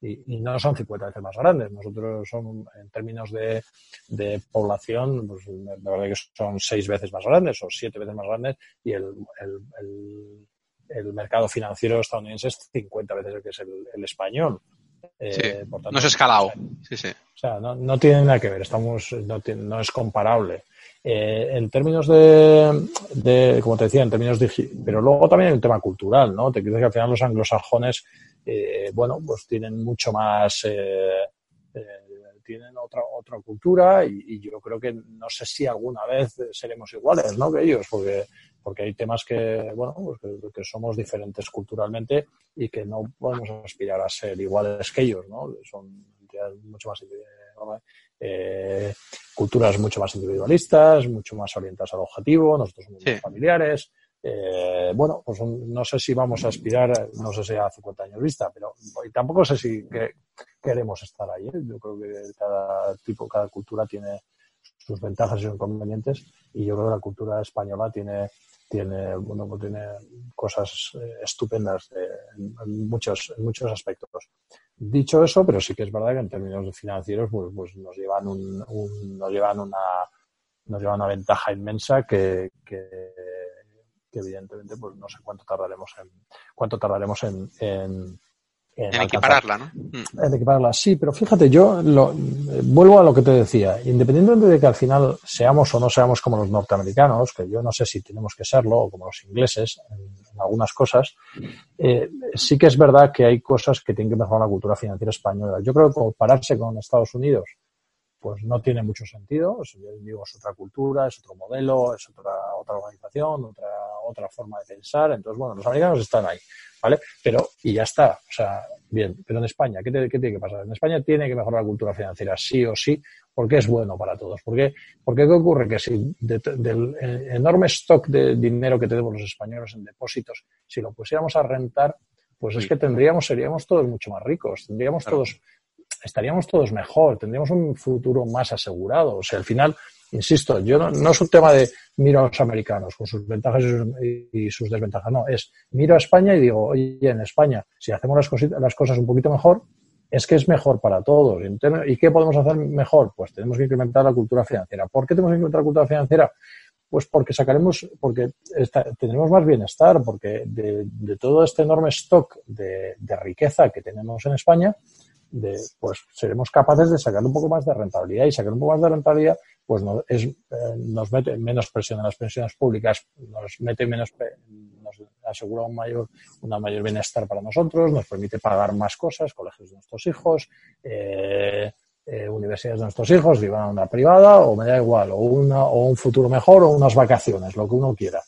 y, no son 50 veces más grandes. Nosotros son, en términos de, de población, pues la verdad que son seis veces más grandes o siete veces más grandes y el, el, el, mercado financiero estadounidense es 50 veces el que es el, español. Eh, no es escalado. Sí, sí. O sea, no, no tiene nada que ver, estamos, no, no es comparable. Eh, en términos de, de, como te decía, en términos de, pero luego también hay un tema cultural, ¿no? Te quiero que al final los anglosajones eh, bueno, pues tienen mucho más, eh, eh, tienen otra, otra cultura y, yo creo que no sé si alguna vez seremos iguales, ¿no? Que ellos, porque, porque hay temas que, bueno, pues que, somos diferentes culturalmente y que no podemos aspirar a ser iguales que ellos, ¿no? Son mucho más eh, culturas mucho más individualistas, mucho más orientadas al objetivo, nosotros somos muy familiares, eh, bueno, pues no sé si vamos a aspirar, no sé si a 50 años vista, pero tampoco sé si queremos estar ahí. ¿eh? Yo creo que cada tipo, cada cultura tiene sus ventajas y sus inconvenientes y yo creo que la cultura española tiene tiene bueno pues tiene cosas eh, estupendas en, muchos en muchos aspectos dicho eso pero sí que es verdad que en términos financieros pues, pues nos llevan un, nos llevan una nos llevan una ventaja inmensa que que evidentemente pues no sé cuánto tardaremos en cuánto tardaremos en, en en, equipararla, ¿no? Mm. En equipararla, sí, pero fíjate, yo lo, vuelvo a lo que te decía, independientemente de que al final seamos o no seamos como los norteamericanos, que yo no sé si tenemos que serlo, o como los ingleses en, algunas cosas, eh, sí que es verdad que hay cosas que tienen que mejorar la cultura financiera española. Yo creo que compararse con Estados Unidos, pues no tiene mucho sentido. yo digo, es otra cultura, es otro modelo, es otra, otra organización, otra, otra forma de pensar. Entonces, bueno, los americanos están ahí. ¿vale? Pero, y ya está, o sea, bien, pero en España, ¿qué, tiene que pasar? En España tiene que mejorar la cultura financiera, sí o sí, porque es bueno para todos. Porque, porque ¿qué ocurre? Que si del enorme stock de dinero que tenemos los españoles en depósitos, si lo pusiéramos a rentar, pues es que tendríamos, seríamos todos mucho más ricos, tendríamos todos, estaríamos todos mejor, tendríamos un futuro más asegurado. O sea, al final, Insisto, yo no, es un tema de miro a los americanos con sus ventajas y sus, desventajas, no, es miro a España y digo, oye, en España, si hacemos las, las cosas un poquito mejor, es que es mejor para todos. ¿Y qué podemos hacer mejor? Pues tenemos que incrementar la cultura financiera. ¿Por qué tenemos que incrementar la cultura financiera? Pues porque sacaremos, porque tendremos más bienestar, porque de, todo este enorme stock de riqueza que tenemos en España, de, pues seremos capaces de sacar un poco más de rentabilidad y sacar un poco más de rentabilidad pues nos, es, eh, nos mete menos presión en las pensiones públicas, nos mete menos, nos asegura un mayor, una mayor bienestar para nosotros, nos permite pagar más cosas, colegios de nuestros hijos, eh, eh, universidades de nuestros hijos, vivan una privada o me da igual, o, una, o un futuro mejor o unas vacaciones, lo que uno quiera.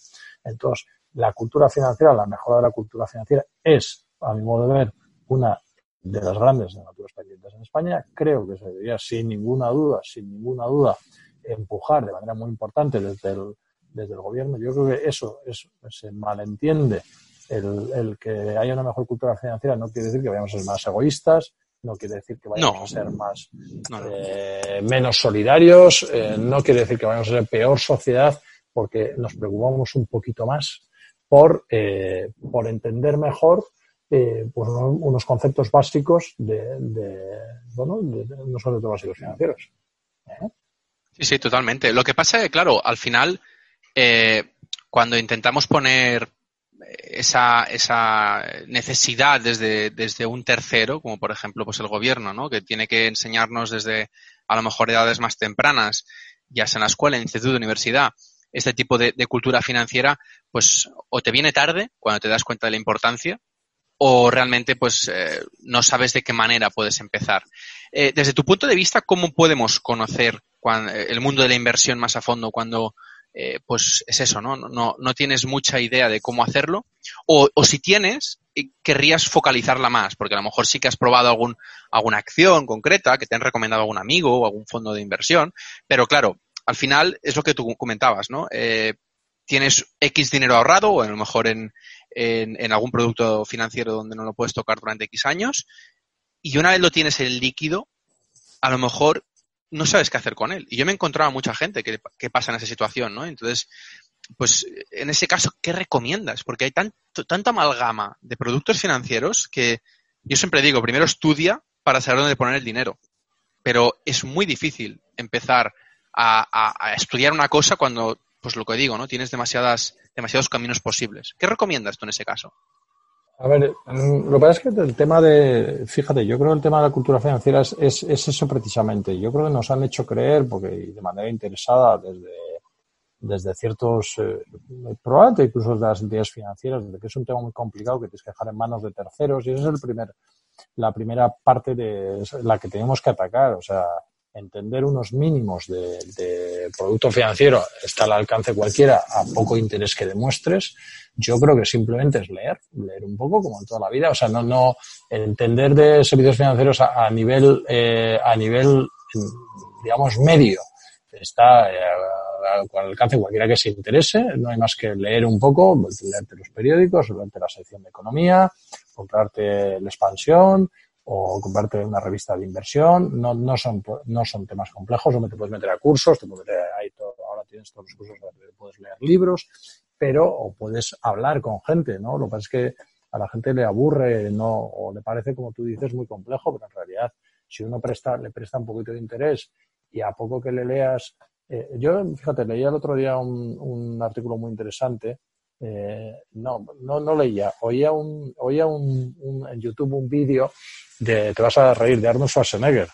Entonces, la cultura financiera, la mejora de la cultura financiera es, a mi modo de ver, una de las grandes naturas pendientes en España. Creo que se debería, sin ninguna duda, sin ninguna duda, empujar de manera muy importante desde el, desde el gobierno. Yo creo que eso es, se malentiende. El, el, que haya una mejor cultura financiera no quiere decir que vayamos a ser más egoístas, no quiere decir que vayamos a ser más eh, menos solidarios, eh, no quiere decir que vayamos a ser peor sociedad, porque nos preocupamos un poquito más por, eh, por entender mejor pues unos, conceptos básicos de, de bueno, de, no solo de básicos financieros. Sí, sí, totalmente. Lo que pasa es que, claro, al final, eh, cuando intentamos poner esa, esa necesidad desde, desde un tercero, como por ejemplo pues el gobierno, ¿no? que tiene que enseñarnos desde a lo mejor edades más tempranas, ya sea en la escuela, en el instituto, universidad, este tipo de, cultura financiera, pues o te viene tarde cuando te das cuenta de la importancia, o realmente pues eh, no sabes de qué manera puedes empezar. Eh, desde tu punto de vista, ¿cómo podemos conocer el mundo de la inversión más a fondo cuando eh, pues es eso, ¿no? ¿no? Tienes mucha idea de cómo hacerlo. O, o, si tienes, eh, querrías focalizarla más, porque a lo mejor sí que has probado algún, alguna acción concreta que te han recomendado algún amigo o algún fondo de inversión, pero claro, al final es lo que tú comentabas, ¿no? Eh, tienes X dinero ahorrado o a lo mejor en, en, algún producto financiero donde no lo puedes tocar durante X años y una vez lo tienes en líquido, a lo mejor no sabes qué hacer con él. Y yo me he encontrado a mucha gente que, pasa en esa situación, ¿no? Entonces, pues en ese caso, ¿qué recomiendas? Porque hay tanto, tanta amalgama de productos financieros que yo siempre digo, primero estudia para saber dónde poner el dinero. Pero es muy difícil empezar a, estudiar una cosa cuando, pues lo que digo, ¿no? Tienes demasiadas, demasiados caminos posibles. ¿Qué recomiendas tú en ese caso? A ver, lo que pasa es que el tema de, fíjate, yo creo que el tema de la cultura financiera es, es, eso precisamente. Yo creo que nos han hecho creer, porque de manera interesada desde, desde ciertos, eh, probablemente incluso de las entidades financieras, de que es un tema muy complicado que tienes que dejar en manos de terceros y esa es el primer, la primera parte de la que tenemos que atacar. O sea, entender unos mínimos de, de, producto financiero está al alcance cualquiera a poco interés que demuestres. Yo creo que simplemente es leer, leer un poco como en toda la vida. O sea, no, no entender de servicios financieros a, nivel, eh, a nivel, digamos, medio. Está eh, al alcance cualquiera que se interese. No hay más que leer un poco, leerte los periódicos, leerte la sección de economía, comprarte la expansión, o comprarte una revista de inversión. No, no, son, no son temas complejos, no te puedes meter a cursos, te puedes meter ahí ahora tienes todos los cursos puedes leer libros, pero o puedes hablar con gente, ¿no? Lo que pasa es que a la gente le aburre, no, o le parece, como tú dices, muy complejo, pero en realidad, si uno presta, le presta un poquito de interés y a poco que le leas, eh, yo, fíjate, leía el otro día un, un artículo muy interesante eh, no, no, no leía, oía un, oía un, en YouTube un vídeo de, te vas a reír, de Arnold Schwarzenegger.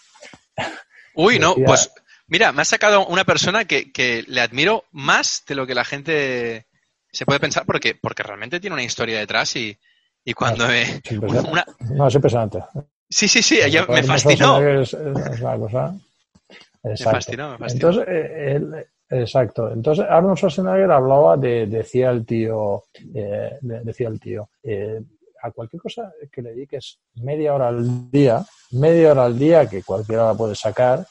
Uy, no, pues mira, me ha sacado una persona que, que, le admiro más de lo que la gente se puede pensar porque, porque realmente tiene una historia detrás y, y cuando no, me... Una... No, es impresionante. Sí, sí, sí, me fascinó. Es, es una cosa... Me fascinó, me fascinó. Entonces, eh, él, Exacto. Entonces Arnold Schwarzenegger hablaba de, decía el tío, eh, decía el tío, eh, a cualquier cosa que le dediques media hora al día, media hora al día que cualquiera la puede sacar,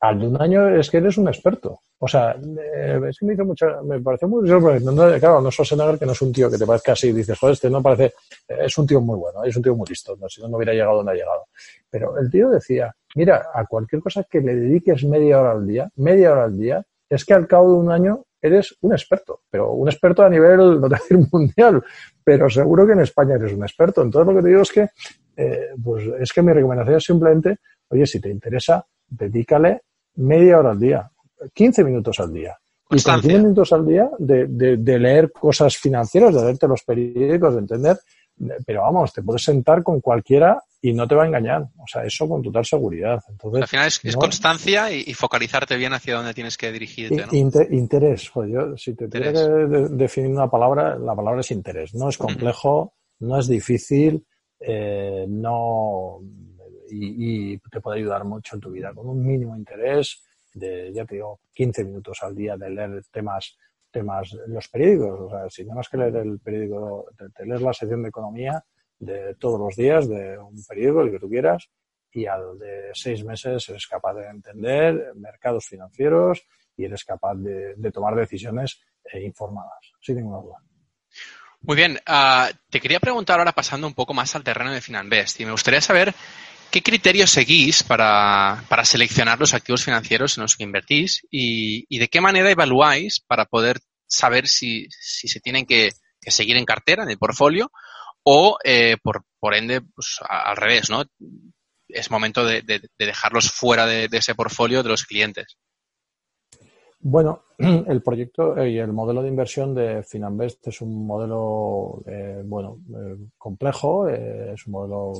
al de un año es que eres un experto. O sea, eh, es que me hizo mucho, me pareció muy no, claro, Arnold Schwarzenegger que no es un tío que te parezca así dices, joder, este no parece, es un tío muy bueno, es un tío muy listo, no, si no, no hubiera llegado donde ha llegado. Pero el tío decía, mira, a cualquier cosa que le dediques media hora al día, media hora al día, es que al cabo de un año eres un experto, pero un experto a nivel, no te decir mundial, pero seguro que en España eres un experto. Entonces lo que te digo es que, eh, pues es que mi recomendación es simplemente, oye, si te interesa, dedícale media hora al día, 15 minutos al día. Y con 15 minutos al día de, de, de leer cosas financieras, de leerte los periódicos, de entender pero vamos, te puedes sentar con cualquiera y no te va a engañar. O sea, eso con total seguridad. Entonces, Al final es, constancia y, focalizarte bien hacia dónde tienes que dirigirte. ¿no? interés. Pues yo, si te tuviera que definir una palabra, la palabra es interés. No es complejo, no es difícil, eh, no y, y, te puede ayudar mucho en tu vida. Con un mínimo interés de, ya te digo, 15 minutos al día de leer temas temas, los periódicos, o sea, si más que leer el periódico, te, lees la sección de economía de todos los días de un periódico, el que tú quieras, y al de seis meses eres capaz de entender mercados financieros y eres capaz de, tomar decisiones eh, informadas, sin ninguna duda. Muy bien, uh, te quería preguntar ahora pasando un poco más al terreno de Finanbest y me gustaría saber ¿Qué criterios seguís para, para, seleccionar los activos financieros en los que invertís y, y de qué manera evaluáis para poder saber si, si se tienen que, que, seguir en cartera, en el portfolio, o eh, por, por ende, pues, al revés, ¿no? Es momento de, de, de dejarlos fuera de, de ese portfolio de los clientes. Bueno, el proyecto y el modelo de inversión de Finanbest es un modelo, eh, bueno, eh, complejo, eh, es un modelo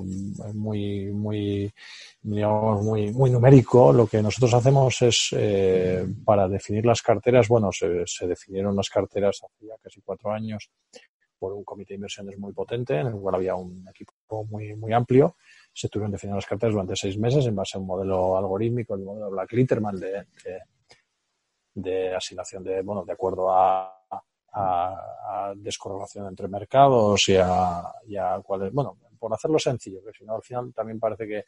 muy, muy, digamos, muy, muy numérico. Lo que nosotros hacemos es, eh, para definir las carteras, bueno, se, se definieron las carteras hace ya casi cuatro años por un comité de inversiones muy potente, en el cual había un equipo muy, muy amplio. Se tuvieron definiendo las carteras durante seis meses en base a un modelo algorítmico, el modelo Black Litterman de de asignación de, bueno, de acuerdo a, a, descorrelación entre mercados y a, y a cuáles, bueno, por hacerlo sencillo, que si no al final también parece que,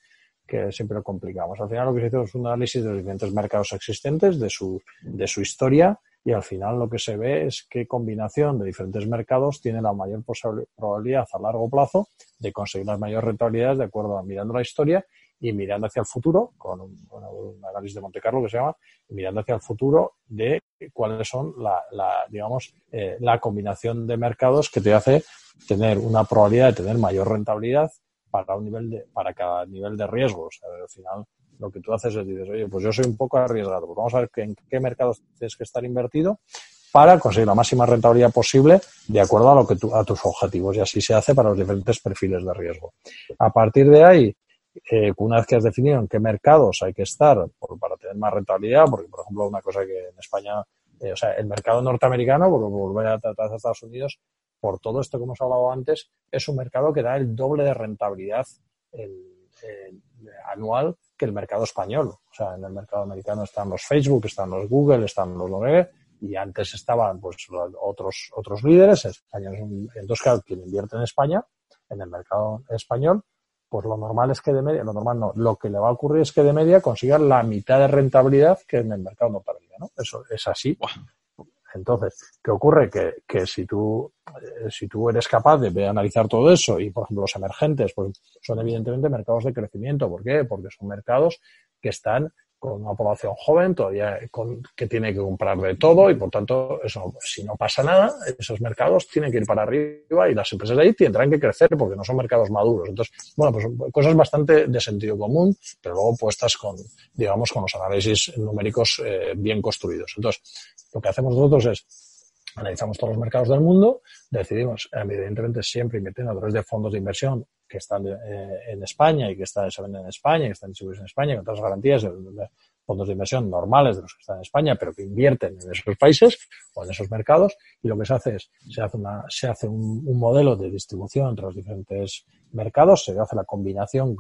que siempre lo complicamos. Al final lo que se hizo es un análisis de los diferentes mercados existentes, de su, de su historia, y al final lo que se ve es qué combinación de diferentes mercados tiene la mayor probabilidad a largo plazo de conseguir las mayores rentabilidades de acuerdo a mirando la historia y mirando hacia el futuro, con un, análisis de Monte Carlo que se llama, mirando hacia el futuro de cuáles son la, la digamos, eh, la combinación de mercados que te hace tener una probabilidad de tener mayor rentabilidad para un nivel de, para cada nivel de riesgo. O sea, al final lo que tú haces es dices, oye, pues yo soy un poco arriesgado, pues vamos a ver en qué mercados tienes que estar invertido para conseguir la máxima rentabilidad posible de acuerdo a lo que tú, a tus objetivos y así se hace para los diferentes perfiles de riesgo. A partir de ahí, eh, una vez que has definido en qué mercados hay que estar por, para tener más rentabilidad, porque por ejemplo una cosa que en España, eh, o sea, el mercado norteamericano, por volver a tratar de Estados Unidos, por todo esto que hemos hablado antes, es un mercado que da el doble de rentabilidad el, el, anual que el mercado español. O sea, en el mercado americano están los Facebook, están los Google, están los Lore, y antes estaban pues otros otros líderes. España es un, entonces, quien invierte en España, en el mercado español, pues lo normal es que de media, lo normal no, lo que le va a ocurrir es que de media consiga la mitad de rentabilidad que en el mercado norteamericano. Eso es así. Entonces, ¿qué ocurre? Que, que si tú eh, si tú eres capaz de, analizar todo eso y, por ejemplo, los emergentes, pues son evidentemente mercados de crecimiento. ¿Por qué? Porque son mercados que están con una población joven todavía con, que tiene que comprar de todo y por tanto eso si no pasa nada esos mercados tienen que ir para arriba y las empresas de ahí tendrán que crecer porque no son mercados maduros. Entonces bueno pues cosas bastante de sentido común pero luego puestas con digamos con los análisis numéricos eh, bien construidos. Entonces lo que hacemos nosotros es analizamos todos los mercados del mundo, decidimos, evidentemente, siempre invirtiendo a través de fondos de inversión que están eh, en España y que están, se venden en España y que están distribuidos en España con todas las garantías de, fondos de inversión normales de los que están en España, pero que invierten en esos países o en esos mercados. Y lo que se hace es, se hace, una, se hace un, un modelo de distribución entre los diferentes mercados, se hace la combinación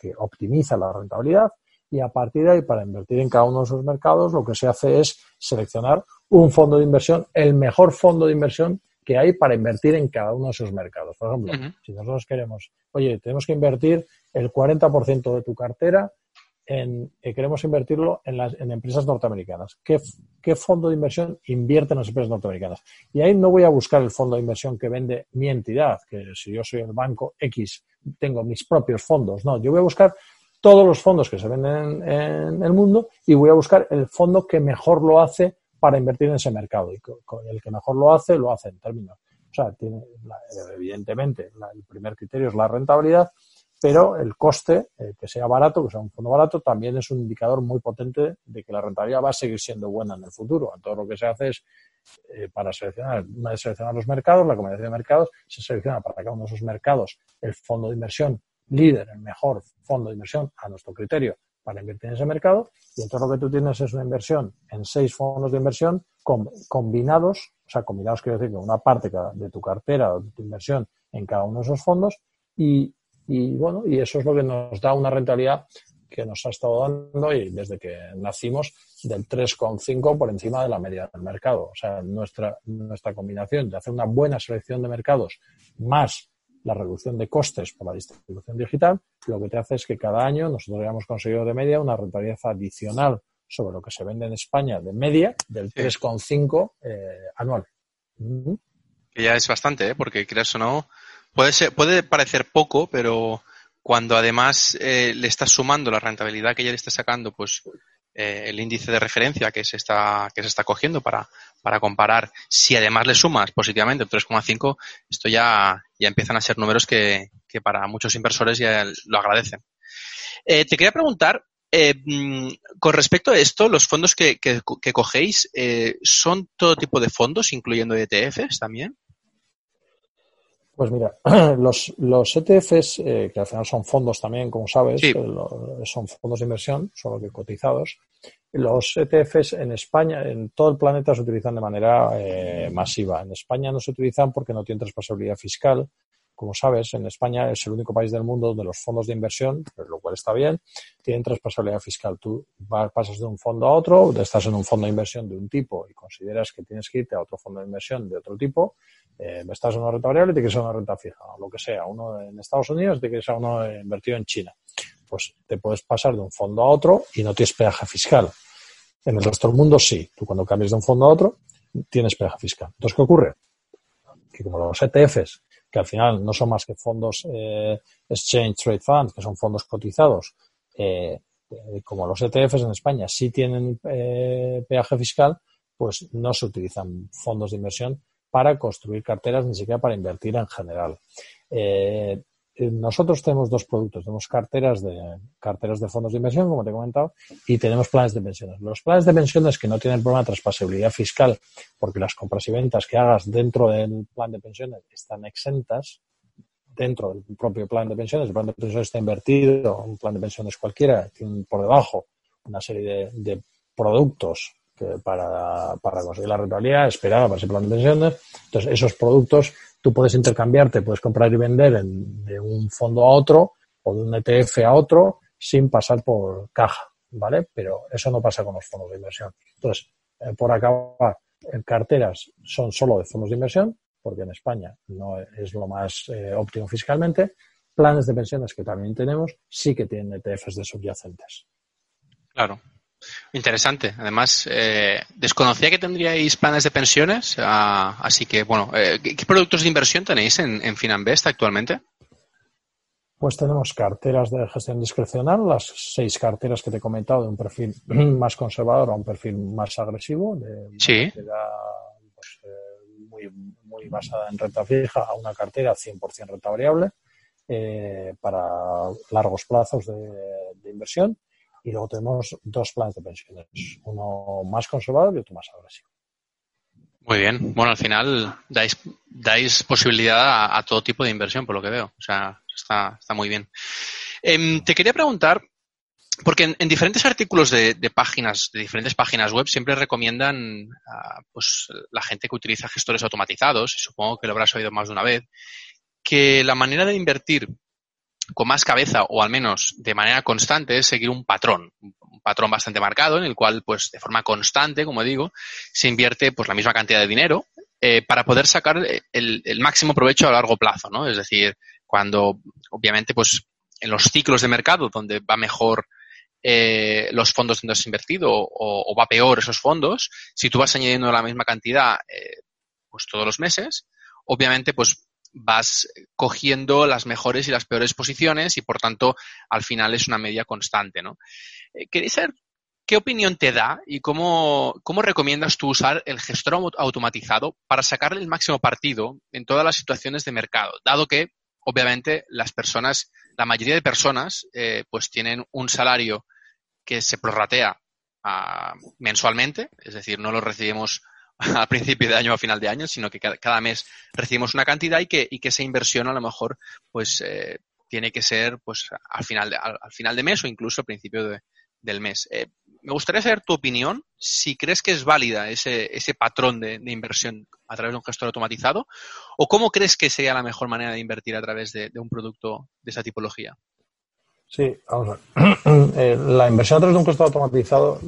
que optimiza la rentabilidad y a partir de ahí, para invertir en cada uno de esos mercados, lo que se hace es seleccionar un fondo de inversión, el mejor fondo de inversión que hay para invertir en cada uno de esos mercados. Por ejemplo, si nosotros queremos, oye, tenemos que invertir el 40% de tu cartera en, eh, queremos invertirlo en, las, en empresas norteamericanas. ¿Qué, ¿Qué, fondo de inversión invierte en las empresas norteamericanas? Y ahí no voy a buscar el fondo de inversión que vende mi entidad, que si yo soy el banco X, tengo mis propios fondos. No, yo voy a buscar todos los fondos que se venden en, el mundo y voy a buscar el fondo que mejor lo hace para invertir en ese mercado. Y el que mejor lo hace, lo hace en términos. O sea, tiene, evidentemente, el primer criterio es la rentabilidad, pero el coste, eh, que sea barato, que sea un fondo barato, también es un indicador muy potente de que la rentabilidad va a seguir siendo buena en el futuro. Entonces, lo que se hace es, eh, para seleccionar, una vez seleccionar los mercados, la combinación de mercados, se selecciona para cada uno de esos mercados el fondo de inversión líder, el mejor fondo de inversión a nuestro criterio para invertir en ese mercado. Y entonces lo que tú tienes es una inversión en seis fondos de inversión combinados, o sea, combinados quiero decir que una parte de tu cartera o de tu inversión en cada uno de esos fondos y, y bueno, y eso es lo que nos da una rentabilidad que nos ha estado dando y desde que nacimos del 3,5 por encima de la media del mercado. O sea, nuestra, nuestra combinación de hacer una buena selección de mercados más la reducción de costes por la distribución digital, lo que te hace es que cada año nosotros hayamos conseguido de media una rentabilidad adicional sobre lo que se vende en España de media del 3,5 eh, anual. Que ya es bastante, ¿eh? porque creas o no, puede, ser, puede parecer poco, pero cuando además eh, le estás sumando la rentabilidad que ya le estás sacando, pues eh, el índice de referencia que se está, que se está cogiendo para, para comparar. Si además le sumas positivamente el 3,5, esto ya, ya empiezan a ser números que, que para muchos inversores ya lo agradecen. Eh, te quería preguntar, eh, mm, con respecto a esto, los fondos que, que, que cogéis, eh, ¿son todo tipo de fondos, incluyendo ETFs también? Pues mira, los, los ETFs, eh, que al final son fondos también, como sabes, son fondos de inversión, solo que cotizados. Los ETFs en España, en todo el planeta, se utilizan de manera eh, masiva. En España no se utilizan porque no tienen responsabilidad fiscal. Como sabes, en España es el único país del mundo donde los fondos de inversión, lo cual está bien, tienen responsabilidad fiscal. Tú pasas de un fondo a otro, estás en un fondo de inversión de un tipo y consideras que tienes que irte a otro fondo de inversión de otro tipo, eh, estás en una renta variable y te quieres una renta fija, o lo que sea, uno en Estados Unidos, te quieres uno invertido en China. Pues te puedes pasar de un fondo a otro y no tienes peaje fiscal. En el resto del mundo sí. Tú cuando cambias de un fondo a otro tienes peaje fiscal. Entonces, ¿qué ocurre? Que como los ETFs, que al final no son más que fondos eh, Exchange Trade Funds, que son fondos cotizados, eh, como los ETFs en España sí tienen eh, peaje fiscal, pues no se utilizan fondos de inversión para construir carteras, ni siquiera para invertir en general. Nosotros tenemos dos productos. Tenemos carteras de, carteras de fondos de inversión, como te he comentado, y tenemos planes de pensiones. Los planes de pensiones que no tienen problema de traspasabilidad fiscal, porque las compras y ventas que hagas dentro del plan de pensiones están exentas, dentro del propio plan de pensiones, el plan de pensiones está invertido, un plan de pensiones cualquiera, tiene por debajo una serie de productos que para, conseguir la rentabilidad esperada para ese plan de pensiones. Entonces, esos productos tú puedes intercambiarte, puedes comprar y vender de un fondo a otro o de un ETF a otro sin pasar por caja, ¿vale? Pero eso no pasa con los fondos de inversión. Entonces, eh, por acabar, carteras son solo de fondos de inversión, porque en España no es lo más eh, óptimo fiscalmente. Planes de pensiones que también tenemos sí que tienen ETFs de subyacentes. Claro, Interesante. Además, eh, desconocía que tendríais planes de pensiones, ah, así que, bueno, eh, ¿qué, productos de inversión tenéis en, en Finanbest actualmente? Pues tenemos carteras de gestión discrecional, las seis carteras que te he comentado, de un perfil más conservador a un perfil más agresivo, de una sí. cartera pues, eh, muy, muy, basada en renta fija a una cartera 100% renta variable eh, para largos plazos de, de inversión y luego tenemos dos planes de pensiones, uno más conservador y otro más agresivo. Muy bien. Bueno, al final dais, dais posibilidad a, todo tipo de inversión, por lo que veo. O sea, está, está muy bien. Em, te quería preguntar, porque en, diferentes artículos de, páginas, de diferentes páginas web, siempre recomiendan a pues, la gente que utiliza gestores automatizados, y supongo que lo habrás oído más de una vez, que la manera de invertir con más cabeza o al menos de manera constante es seguir un patrón, un patrón bastante marcado en el cual pues de forma constante, como digo, se invierte pues la misma cantidad de dinero eh, para poder sacar el, máximo provecho a largo plazo, ¿no? Es decir, cuando obviamente pues en los ciclos de mercado donde va mejor eh, los fondos donde has invertido o, va peor esos fondos, si tú vas añadiendo la misma cantidad eh, pues todos los meses, obviamente pues vas cogiendo las mejores y las peores posiciones y por tanto al final es una media constante, ¿no? Eh, quería saber qué opinión te da y cómo, cómo recomiendas tú usar el gestor automatizado para sacarle el máximo partido en todas las situaciones de mercado, dado que obviamente las personas, la mayoría de personas, eh, pues tienen un salario que se prorratea ah, mensualmente, es decir, no lo recibimos a principio de año o a final de año, sino que cada, mes recibimos una cantidad y que, y que esa inversión a lo mejor pues eh, tiene que ser pues al final de, al, final de mes o incluso al principio de, del mes. Eh, me gustaría saber tu opinión, si crees que es válida ese, ese patrón de, inversión a través de un gestor automatizado o cómo crees que sería la mejor manera de invertir a través de un producto de esa tipología. Sí, vamos a ver. Eh, la inversión a través de un costo automatizado,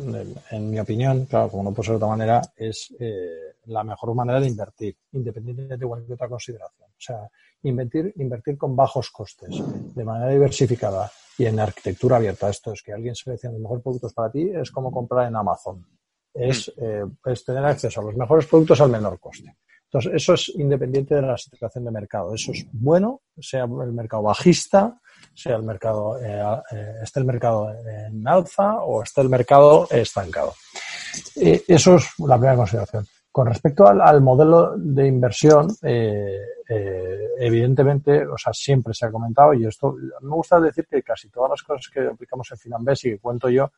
en, mi opinión, claro, como no puede ser de otra manera, es eh, la mejor manera de invertir, independientemente de cualquier otra consideración. O sea, invertir, invertir con bajos costes, de manera diversificada y en arquitectura abierta. Esto es que alguien seleccione los mejores productos para ti, es como comprar en Amazon. Es, mm. eh, es tener acceso a los mejores productos al menor coste. Entonces, eso es independiente de la situación de mercado. Eso es bueno, sea el mercado bajista, sea el mercado, eh, eh, esté el mercado en alza o esté el mercado estancado. eso es la primera consideración. Con respecto al, modelo de inversión, eh, evidentemente, o sea, siempre se ha comentado, y esto me gusta decir que casi todas las cosas que aplicamos en Finambés y que cuento yo,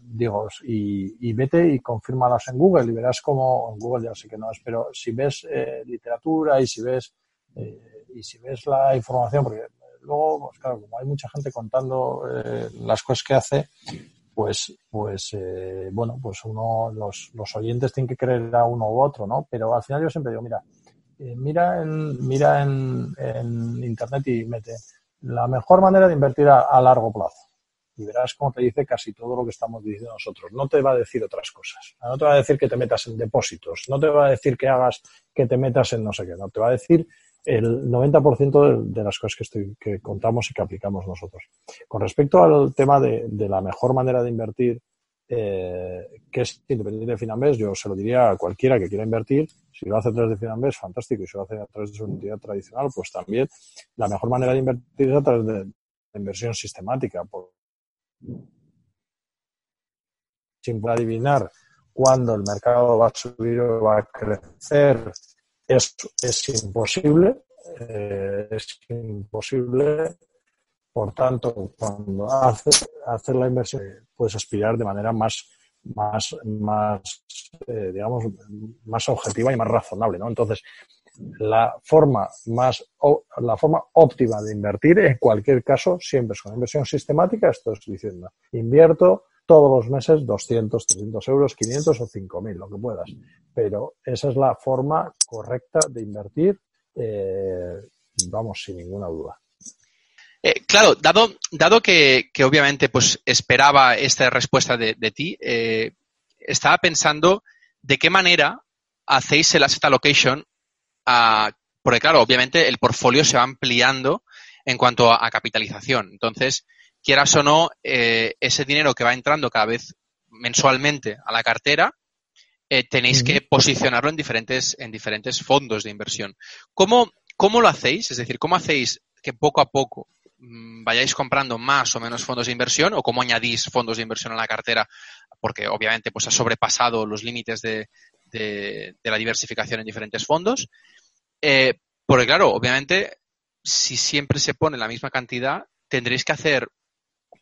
digo, y, vete y confírmalas en Google y verás como, en Google ya sé que no es, pero si ves literatura y si ves, y si ves la información, porque luego, pues claro, como hay mucha gente contando eh, las cosas que hace, pues, pues eh, bueno, pues uno, los, los oyentes tienen que creer a uno u otro, ¿no? Pero al final yo siempre digo, mira, eh, mira en, mira en, en, internet y mete la mejor manera de invertir a, largo plazo. Y verás cómo te dice casi todo lo que estamos diciendo nosotros. No te va a decir otras cosas. No te va a decir que te metas en depósitos. No te va a decir que hagas, que te metas en no sé qué. No te va a decir el 90% de, las cosas que, estoy, que contamos y que aplicamos nosotros. Con respecto al tema de, la mejor manera de invertir, eh, que es independiente de Finambés, yo se lo diría a cualquiera que quiera invertir. Si lo hace a través de Finambés, fantástico. Y si lo hace a través de su entidad tradicional, pues también. La mejor manera de invertir es a través de, inversión sistemática. Sin adivinar cuándo el mercado va a subir o va a crecer es, es imposible, eh, es imposible. Por tanto, cuando haces, hacer la inversión, puedes aspirar de manera más, más, más eh, digamos, más objetiva y más razonable, ¿no? Entonces, la forma más, la forma óptima de invertir, en cualquier caso, siempre es una inversión sistemática. Esto estoy diciendo, invierto todos los meses 200, 300 euros, 500 o 5.000, lo que puedas. Pero esa es la forma correcta de invertir, eh, vamos, sin ninguna duda. Eh, claro, dado, dado que, obviamente pues esperaba esta respuesta de, ti, eh, estaba pensando de qué manera hacéis el asset allocation, porque claro, obviamente el portfolio se va ampliando en cuanto a capitalización. Entonces, quieras o no, eh, ese dinero que va entrando cada vez mensualmente a la cartera, eh, tenéis que posicionarlo en diferentes, en diferentes fondos de inversión. ¿Cómo, ¿Cómo lo hacéis? Es decir, ¿cómo hacéis que poco a poco mm, vayáis comprando más o menos fondos de inversión o cómo añadís fondos de inversión a la cartera? Porque obviamente pues ha sobrepasado los límites de, la diversificación en diferentes fondos. Eh, porque claro, obviamente, si siempre se pone la misma cantidad, tendréis que hacer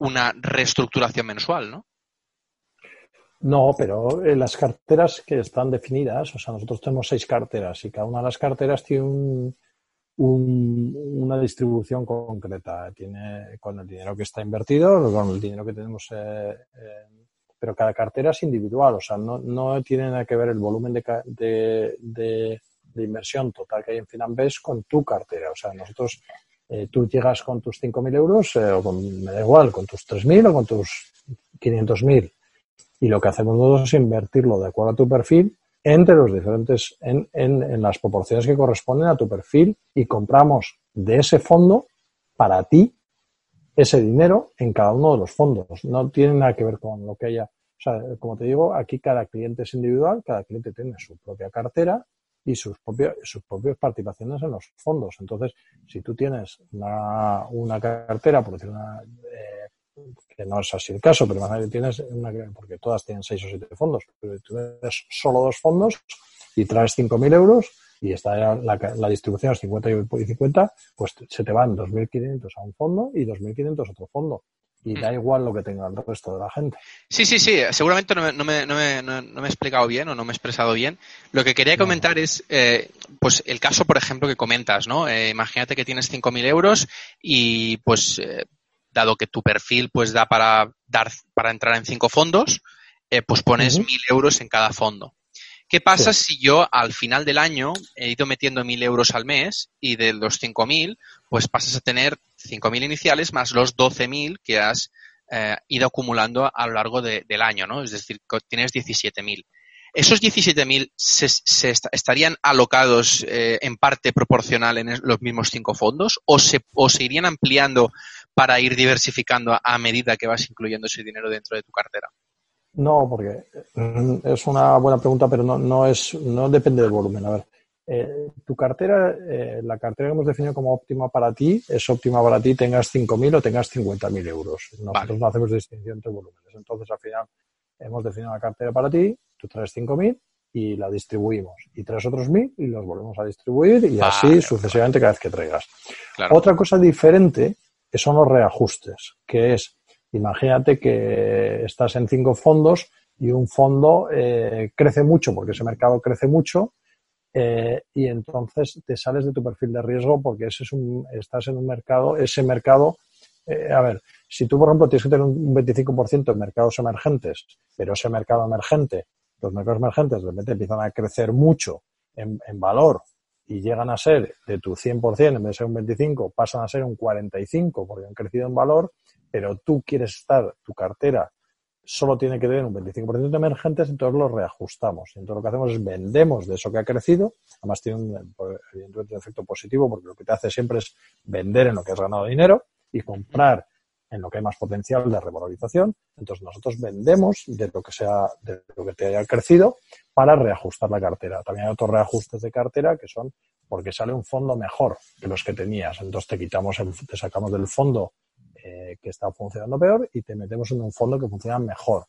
una reestructuración mensual, ¿no? No, pero eh, las carteras que están definidas, o sea, nosotros tenemos seis carteras y cada una de las carteras tiene un, una distribución concreta. Tiene con el dinero que está invertido, con el dinero que tenemos, eh, eh, pero cada cartera es individual, o sea, no, no tiene nada que ver el volumen de, de, de, de inversión total que hay en Finanbase con tu cartera. O sea, nosotros, tú llegas con tus 5.000 euros, o con, me da igual, con tus 3.000 o con tus 500.000 y lo que hacemos nosotros es invertirlo de acuerdo a tu perfil entre los diferentes, en, en, las proporciones que corresponden a tu perfil y compramos de ese fondo para ti ese dinero en cada uno de los fondos. No tiene nada que ver con lo que haya. O sea, como te digo, aquí cada cliente es individual, cada cliente tiene su propia cartera y sus propias sus propias participaciones en los fondos. Entonces, si tú tienes una, una cartera, por decir una, eh, que no es así el caso, pero más tienes una, porque todas tienen seis o siete fondos, pero tú tienes solo dos fondos y traes 5.000 euros y está la, la, distribución es 50 y 50, pues se te van 2.500 a un fondo y 2.500 a otro fondo. Y da mm. igual lo que tenga el resto de la gente. Sí, sí, sí. Seguramente no me, no me, no me, no me he explicado bien o no me he expresado bien. Lo que quería comentar es, eh, pues, el caso, por ejemplo, que comentas, ¿no? Eh, imagínate que tienes 5.000 euros y, pues, eh, dado que tu perfil pues da para dar para entrar en cinco fondos, eh, pues pones mil euros en cada fondo. ¿Qué pasa si yo al final del año he ido metiendo mil euros al mes y de los cinco mil, pues pasas a tener cinco mil iniciales más los doce mil que has eh, ido acumulando a lo largo del año, ¿no? Es decir, tienes diecisiete mil. ¿Esos 17.000 se, se estarían alocados eh, en parte proporcional en los mismos cinco fondos o se, o se irían ampliando para ir diversificando a, medida que vas incluyendo ese dinero dentro de tu cartera? No, porque mm, es una buena pregunta, pero no, no, es, no depende del volumen. A ver, eh, tu cartera, eh, la cartera que hemos definido como óptima para ti, es óptima para ti tengas 5.000 o tengas 50.000 euros. Nosotros no hacemos distinción entre volúmenes. Entonces, al final, hemos definido la cartera para ti, tú traes 5.000 y la distribuimos. Y traes otros 1.000 y los volvemos a distribuir y así sucesivamente cada vez que traigas. Otra cosa diferente son los reajustes, que es, imagínate que estás en cinco fondos y un fondo eh, crece mucho porque ese mercado crece mucho eh, y entonces te sales de tu perfil de riesgo porque ese es un, estás en un mercado, ese mercado, eh, a ver, si tú, por ejemplo, tienes que tener un 25% en mercados emergentes, pero ese mercado emergente, los mercados emergentes de repente empiezan a crecer mucho en, en valor y llegan a ser de tu 100%, en vez de ser un 25, pasan a ser un 45 porque han crecido en valor, pero tú quieres estar, tu cartera solo tiene que tener un 25% de emergentes, entonces lo reajustamos. Entonces lo que hacemos es vendemos de eso que ha crecido, además tiene un, evidentemente un efecto positivo porque lo que te hace siempre es vender en lo que has ganado dinero y comprar en lo que hay más potencial de revalorización. Entonces nosotros vendemos de lo que sea, de lo que te haya crecido para reajustar la cartera. También hay otros reajustes de cartera que son porque sale un fondo mejor que los que tenías. Entonces te quitamos, el, te sacamos del fondo eh, que está funcionando peor y te metemos en un fondo que funciona mejor.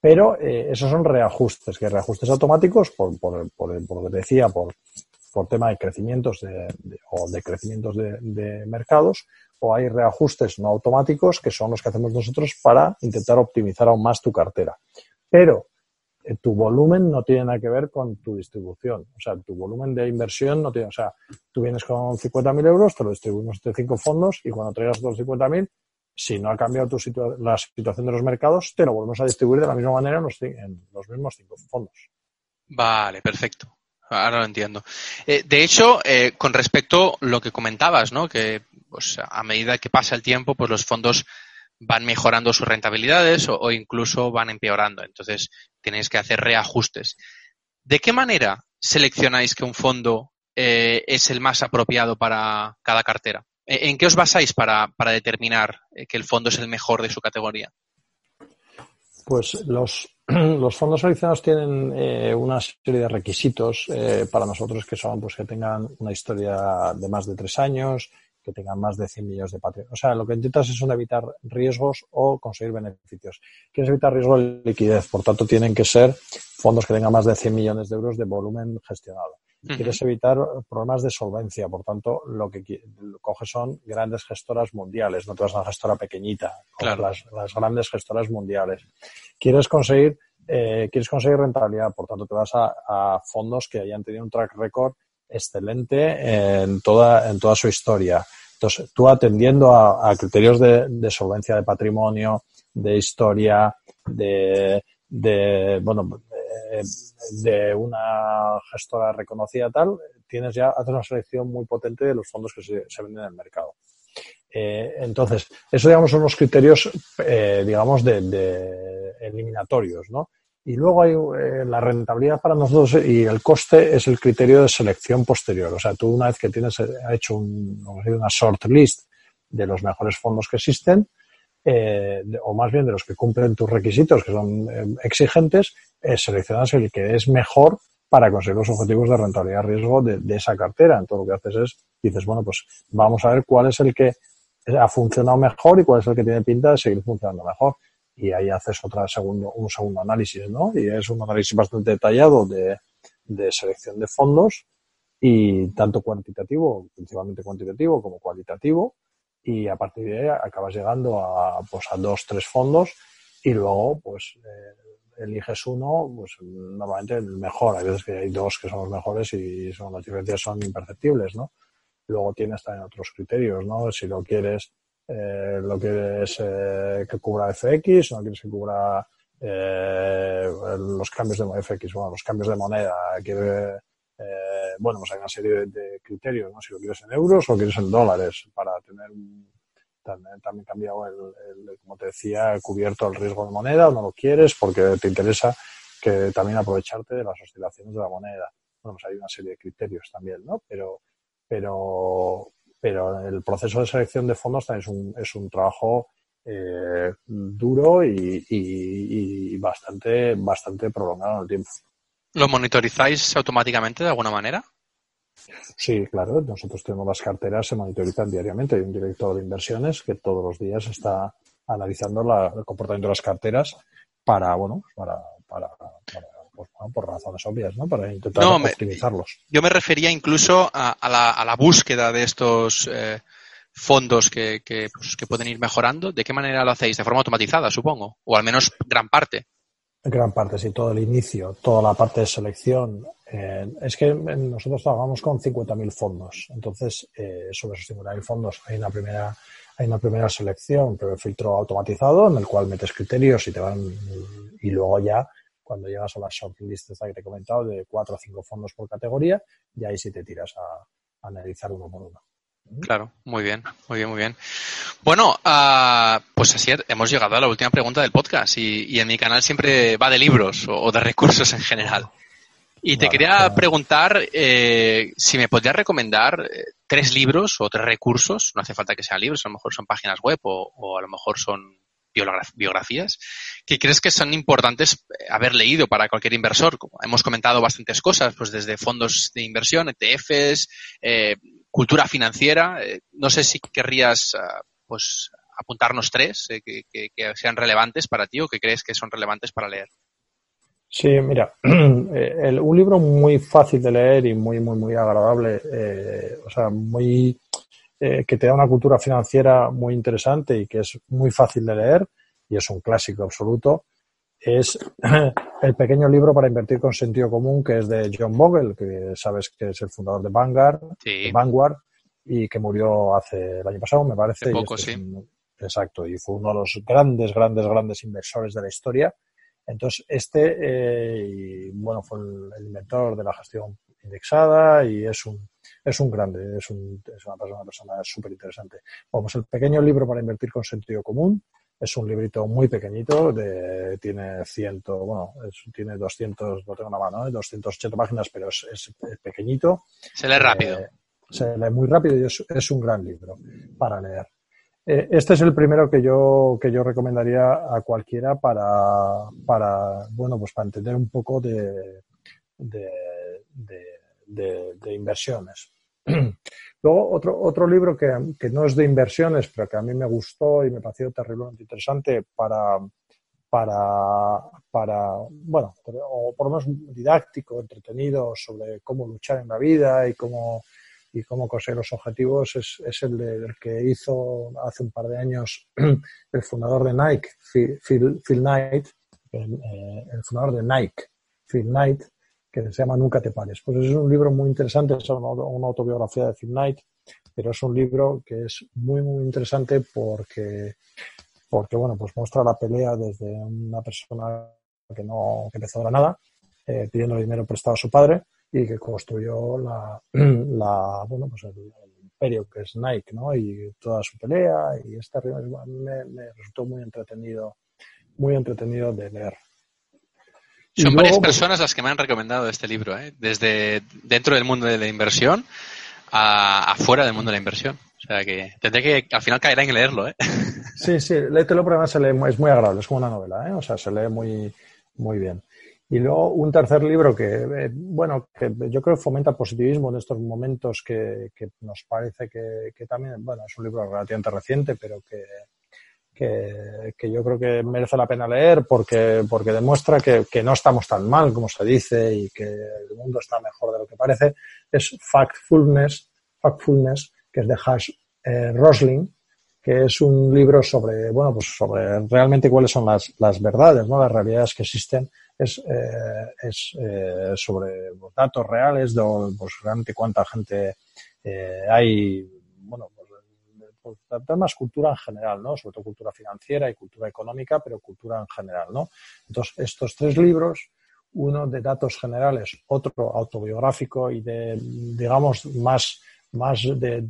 Pero eh, esos son reajustes, que reajustes automáticos por, por, por, lo que decía, por, por tema de crecimientos de, o de crecimientos de, de, mercados, o hay reajustes no automáticos que son los que hacemos nosotros para intentar optimizar aún más tu cartera. Pero eh, tu volumen no tiene nada que ver con tu distribución. O sea, tu volumen de inversión no tiene, o sea, tú vienes con 50.000 euros, te lo distribuimos entre cinco fondos y cuando traigas otros 50.000, si no ha cambiado tu la situación de los mercados, te lo volvemos a distribuir de la misma manera en los, en los mismos cinco fondos. Vale, perfecto. Ahora lo entiendo. Eh, de hecho, eh, con respecto a lo que comentabas, ¿no? Que pues, a medida que pasa el tiempo, pues los fondos van mejorando sus rentabilidades o, incluso van empeorando. Entonces, tenéis que hacer reajustes. ¿De qué manera seleccionáis que un fondo eh, es el más apropiado para cada cartera? ¿En qué os basáis para, para determinar que el fondo es el mejor de su categoría? Pues los, los fondos seleccionados tienen eh, una serie de requisitos eh, para nosotros que son pues que tengan una historia de más de tres años, que tengan más de 100 millones de patrimonio. O sea, lo que intentas es evitar riesgos o conseguir beneficios. Quieres evitar riesgo de liquidez, por tanto tienen que ser fondos que tengan más de 100 millones de euros de volumen gestionado. Quieres evitar problemas de solvencia, por tanto, lo que coges son grandes gestoras mundiales, no te vas a una gestora pequeñita, las, las, grandes gestoras mundiales. Quieres conseguir eh, quieres conseguir rentabilidad, por tanto te vas a, fondos que hayan tenido un track record excelente en toda, en toda su historia. Entonces, tú atendiendo a, criterios de, solvencia de patrimonio, de historia, de, de bueno, de, una gestora reconocida tal, tienes ya, haces una selección muy potente de los fondos que se, venden en el mercado. Eh, entonces, eso digamos son los criterios, eh, digamos, de, eliminatorios, ¿no? Y luego hay eh, la rentabilidad para nosotros y el coste es el criterio de selección posterior. O sea, tú una vez que tienes hecho un, una short list de los mejores fondos que existen, eh, o más bien de los que cumplen tus requisitos, que son eh, exigentes, eh, seleccionas el que es mejor para conseguir los objetivos de rentabilidad riesgo de, esa cartera. Entonces lo que haces es, dices, bueno, pues vamos a ver cuál es el que ha funcionado mejor y cuál es el que tiene pinta de seguir funcionando mejor. Y ahí haces otra segundo, un segundo análisis, ¿no? Y es un análisis bastante detallado de, de selección de fondos y tanto cuantitativo, principalmente cuantitativo, como cualitativo, y a partir de ahí acabas llegando a, pues, a dos, tres fondos y luego pues eh, eliges uno, pues normalmente el mejor. Hay veces que hay dos que son los mejores y son, las diferencias son imperceptibles, ¿no? Luego tienes también otros criterios, ¿no? Si lo quieres, eh, lo quieres eh, que cubra FX, no quieres que cubra eh, los cambios de FX, bueno, los cambios de moneda, eh, bueno, pues hay una serie de, criterios, ¿no? Si lo quieres en euros o quieres en dólares para tener también, también cambiado el, como te decía, cubierto el riesgo de moneda o no lo quieres porque te interesa que también aprovecharte de las oscilaciones de la moneda. Bueno, pues hay una serie de criterios también, ¿no? Pero, pero, pero el proceso de selección de fondos también es un, es un trabajo eh, duro y, y, y, bastante, bastante prolongado en el tiempo. ¿Lo monitorizáis automáticamente de alguna manera? Sí, claro. Nosotros tenemos las carteras, se monitorizan diariamente. Hay un director de inversiones que todos los días está analizando el comportamiento de las carteras para, bueno, para, para, pues, por razones obvias, ¿no? Para intentar optimizarlos. yo me refería incluso a, la, a la, búsqueda de estos eh, fondos que, que, pues, que pueden ir mejorando. ¿De qué manera lo hacéis? De forma automatizada, supongo, o al menos gran parte gran parte, sí, todo el inicio, toda la parte de selección. Eh, es que nosotros trabajamos con 50.000 fondos. Entonces, eh, sobre esos 50.000 fondos hay una primera hay una primera selección, pero filtro automatizado en el cual metes criterios y te van y luego ya cuando llegas a la shortlist esta que te he comentado de cuatro o cinco fondos por categoría, y ahí sí te tiras a analizar uno por uno. Claro, muy bien, muy bien, muy bien. Bueno, uh, pues así hemos llegado a la última pregunta del podcast y, en mi canal siempre va de libros o, de recursos en general. Y te quería preguntar eh, si me podrías recomendar eh, tres libros o tres recursos, no hace falta que sean libros, a lo mejor son páginas web o, a lo mejor son biografías, que crees que son importantes eh, haber leído para cualquier inversor. Como hemos comentado bastantes cosas, pues desde fondos de inversión, ETFs, eh, cultura financiera. Eh, no sé si querrías ah, pues apuntarnos tres eh, que, sean relevantes para ti o que crees que son relevantes para leer. Sí, mira, eh, un libro muy fácil de leer y muy, muy, muy agradable, o sea, muy que te da una cultura financiera muy interesante y que es muy fácil de leer y es un clásico absoluto, es el pequeño libro para invertir con sentido común, que es de John Bogle, que sabes que es el fundador de Vanguard, Vanguard y que murió hace el año pasado, me parece. poco, este sí. exacto, y fue uno de los grandes, grandes, grandes inversores de la historia. Entonces, este, eh, y, bueno, fue el, inventor de la gestión indexada y es un, es un grande, es, un, es una persona súper interesante. Vamos, el pequeño libro para invertir con sentido común, es un librito muy pequeñito, de, tiene ciento, bueno, tiene 200, no tengo una mano, ¿eh? 280 páginas, pero es, es, pequeñito. Se lee rápido. Eh, se lee muy rápido y es, es un gran libro para leer. Eh, este es el primero que yo, que yo recomendaría a cualquiera para, para, bueno, pues para entender un poco de, de, de, de inversiones. Luego, otro, otro libro que, no es de inversiones, pero que a mí me gustó y me pareció terriblemente interesante para, para, para bueno, o por lo menos didáctico, entretenido sobre cómo luchar en la vida y cómo, y cómo conseguir los objetivos, es, es el, de, que hizo hace un par de años el fundador de Nike, Phil, Phil Knight, el, fundador de Nike, Phil Knight, que se llama Nunca te pares. Pues es un libro muy interesante, es una, autobiografía de Phil Knight, pero es un libro que es muy, muy interesante porque, porque bueno, pues muestra la pelea desde una persona que no que empezó de la nada, eh, pidiendo dinero prestado a su padre y que construyó la, la bueno, pues el, imperio que es Nike, ¿no? Y toda su pelea y este me, me resultó muy entretenido, muy entretenido de leer. Son varias pues, personas las que me han recomendado este libro, ¿eh? desde dentro del mundo de la inversión a afuera del mundo de la inversión. O sea que tendré que al final caer en leerlo. ¿eh? Sí, sí, léetelo, pero además se lee, es muy agradable, es como una novela, ¿eh? o sea, se lee muy, muy bien. Y luego un tercer libro que, eh, bueno, que yo creo que fomenta positivismo en estos momentos que, que nos parece que, que, también, bueno, es un libro relativamente reciente, pero que, que, yo creo que merece la pena leer porque, porque demuestra que, no estamos tan mal como se dice y que el mundo está mejor de lo que parece, es Factfulness, Factfulness que es de Hash eh, Rosling, que es un libro sobre, bueno, pues sobre realmente cuáles son las, las verdades, ¿no? las realidades que existen, es, eh, es eh, sobre datos reales de pues, realmente cuánta gente hay, bueno, más cultura en general, ¿no? Sobre todo cultura financiera y cultura económica, pero cultura en general, ¿no? Entonces, estos tres libros, uno de datos generales, otro autobiográfico y de, digamos, más, más de,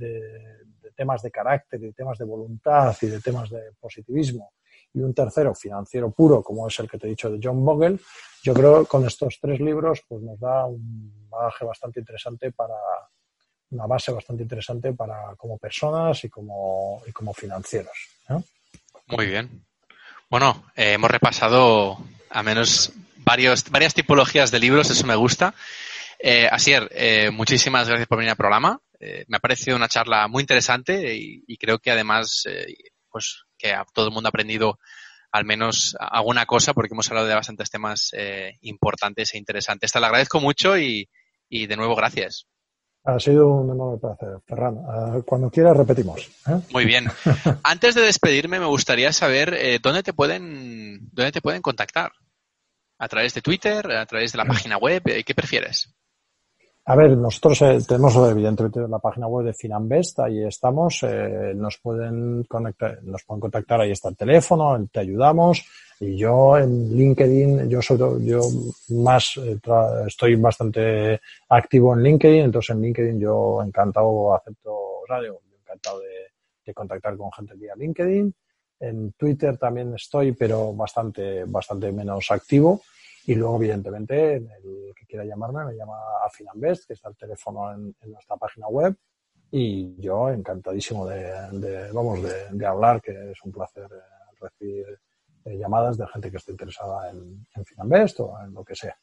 temas de carácter y de temas de voluntad y de temas de positivismo, y un tercero financiero puro, como es el que te he dicho de John Bogle, yo creo que con estos tres libros pues nos da un bagaje bastante interesante para, una base bastante interesante para como personas y como, y como financieros. Muy bien. Bueno, eh, hemos repasado a menos varios, varias tipologías de libros, eso me gusta. Eh, Asier, eh, muchísimas gracias por venir al programa. Eh, me ha parecido una charla muy interesante y, creo que además pues que todo el mundo ha aprendido al menos alguna cosa porque hemos hablado de bastantes temas importantes e interesantes. Te lo agradezco mucho y, y de nuevo gracias. Ha sido un enorme placer, Ferran. Ah, cuando quieras repetimos. ¿eh? Muy bien. Antes de despedirme, me gustaría saber eh, dónde te pueden dónde te pueden contactar. A través de Twitter, a través de la página web, eh, ¿qué prefieres? A ver, nosotros eh, tenemos evidentemente la página web de Finanbest, ahí estamos, eh, nos pueden conectar, nos pueden contactar, ahí está el teléfono, te ayudamos. Y yo en LinkedIn, yo soy, yo más eh, estoy bastante activo en LinkedIn, entonces en LinkedIn yo encantado acepto radio, encantado de, de contactar con gente vía LinkedIn. En Twitter también estoy, pero bastante, bastante menos activo. Y luego, evidentemente, el que quiera llamarme me llama a Finanbest, que está el teléfono en, nuestra página web. Y yo encantadísimo de, vamos, de, hablar, que es un placer eh, recibir eh, llamadas de gente que esté interesada en, en Finanbest o en lo que sea.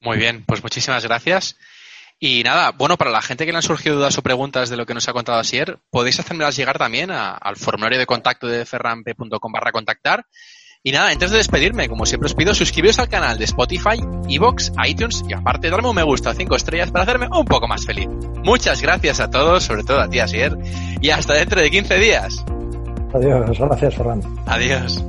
Muy bien, pues muchísimas gracias. Y nada, bueno, para la gente que le han surgido dudas o preguntas de lo que nos ha contado Asier, podéis hacérmelas llegar también al formulario de contacto de ferramp.com barra contactar y nada, antes de despedirme, como siempre os pido, suscribiros al canal de Spotify, Evox, iTunes y aparte darme un me gusta, 5 estrellas para hacerme un poco más feliz. Muchas gracias a todos, sobre todo a ti, Asier, y hasta dentro de 15 días. Adiós, gracias, Fernando. Adiós.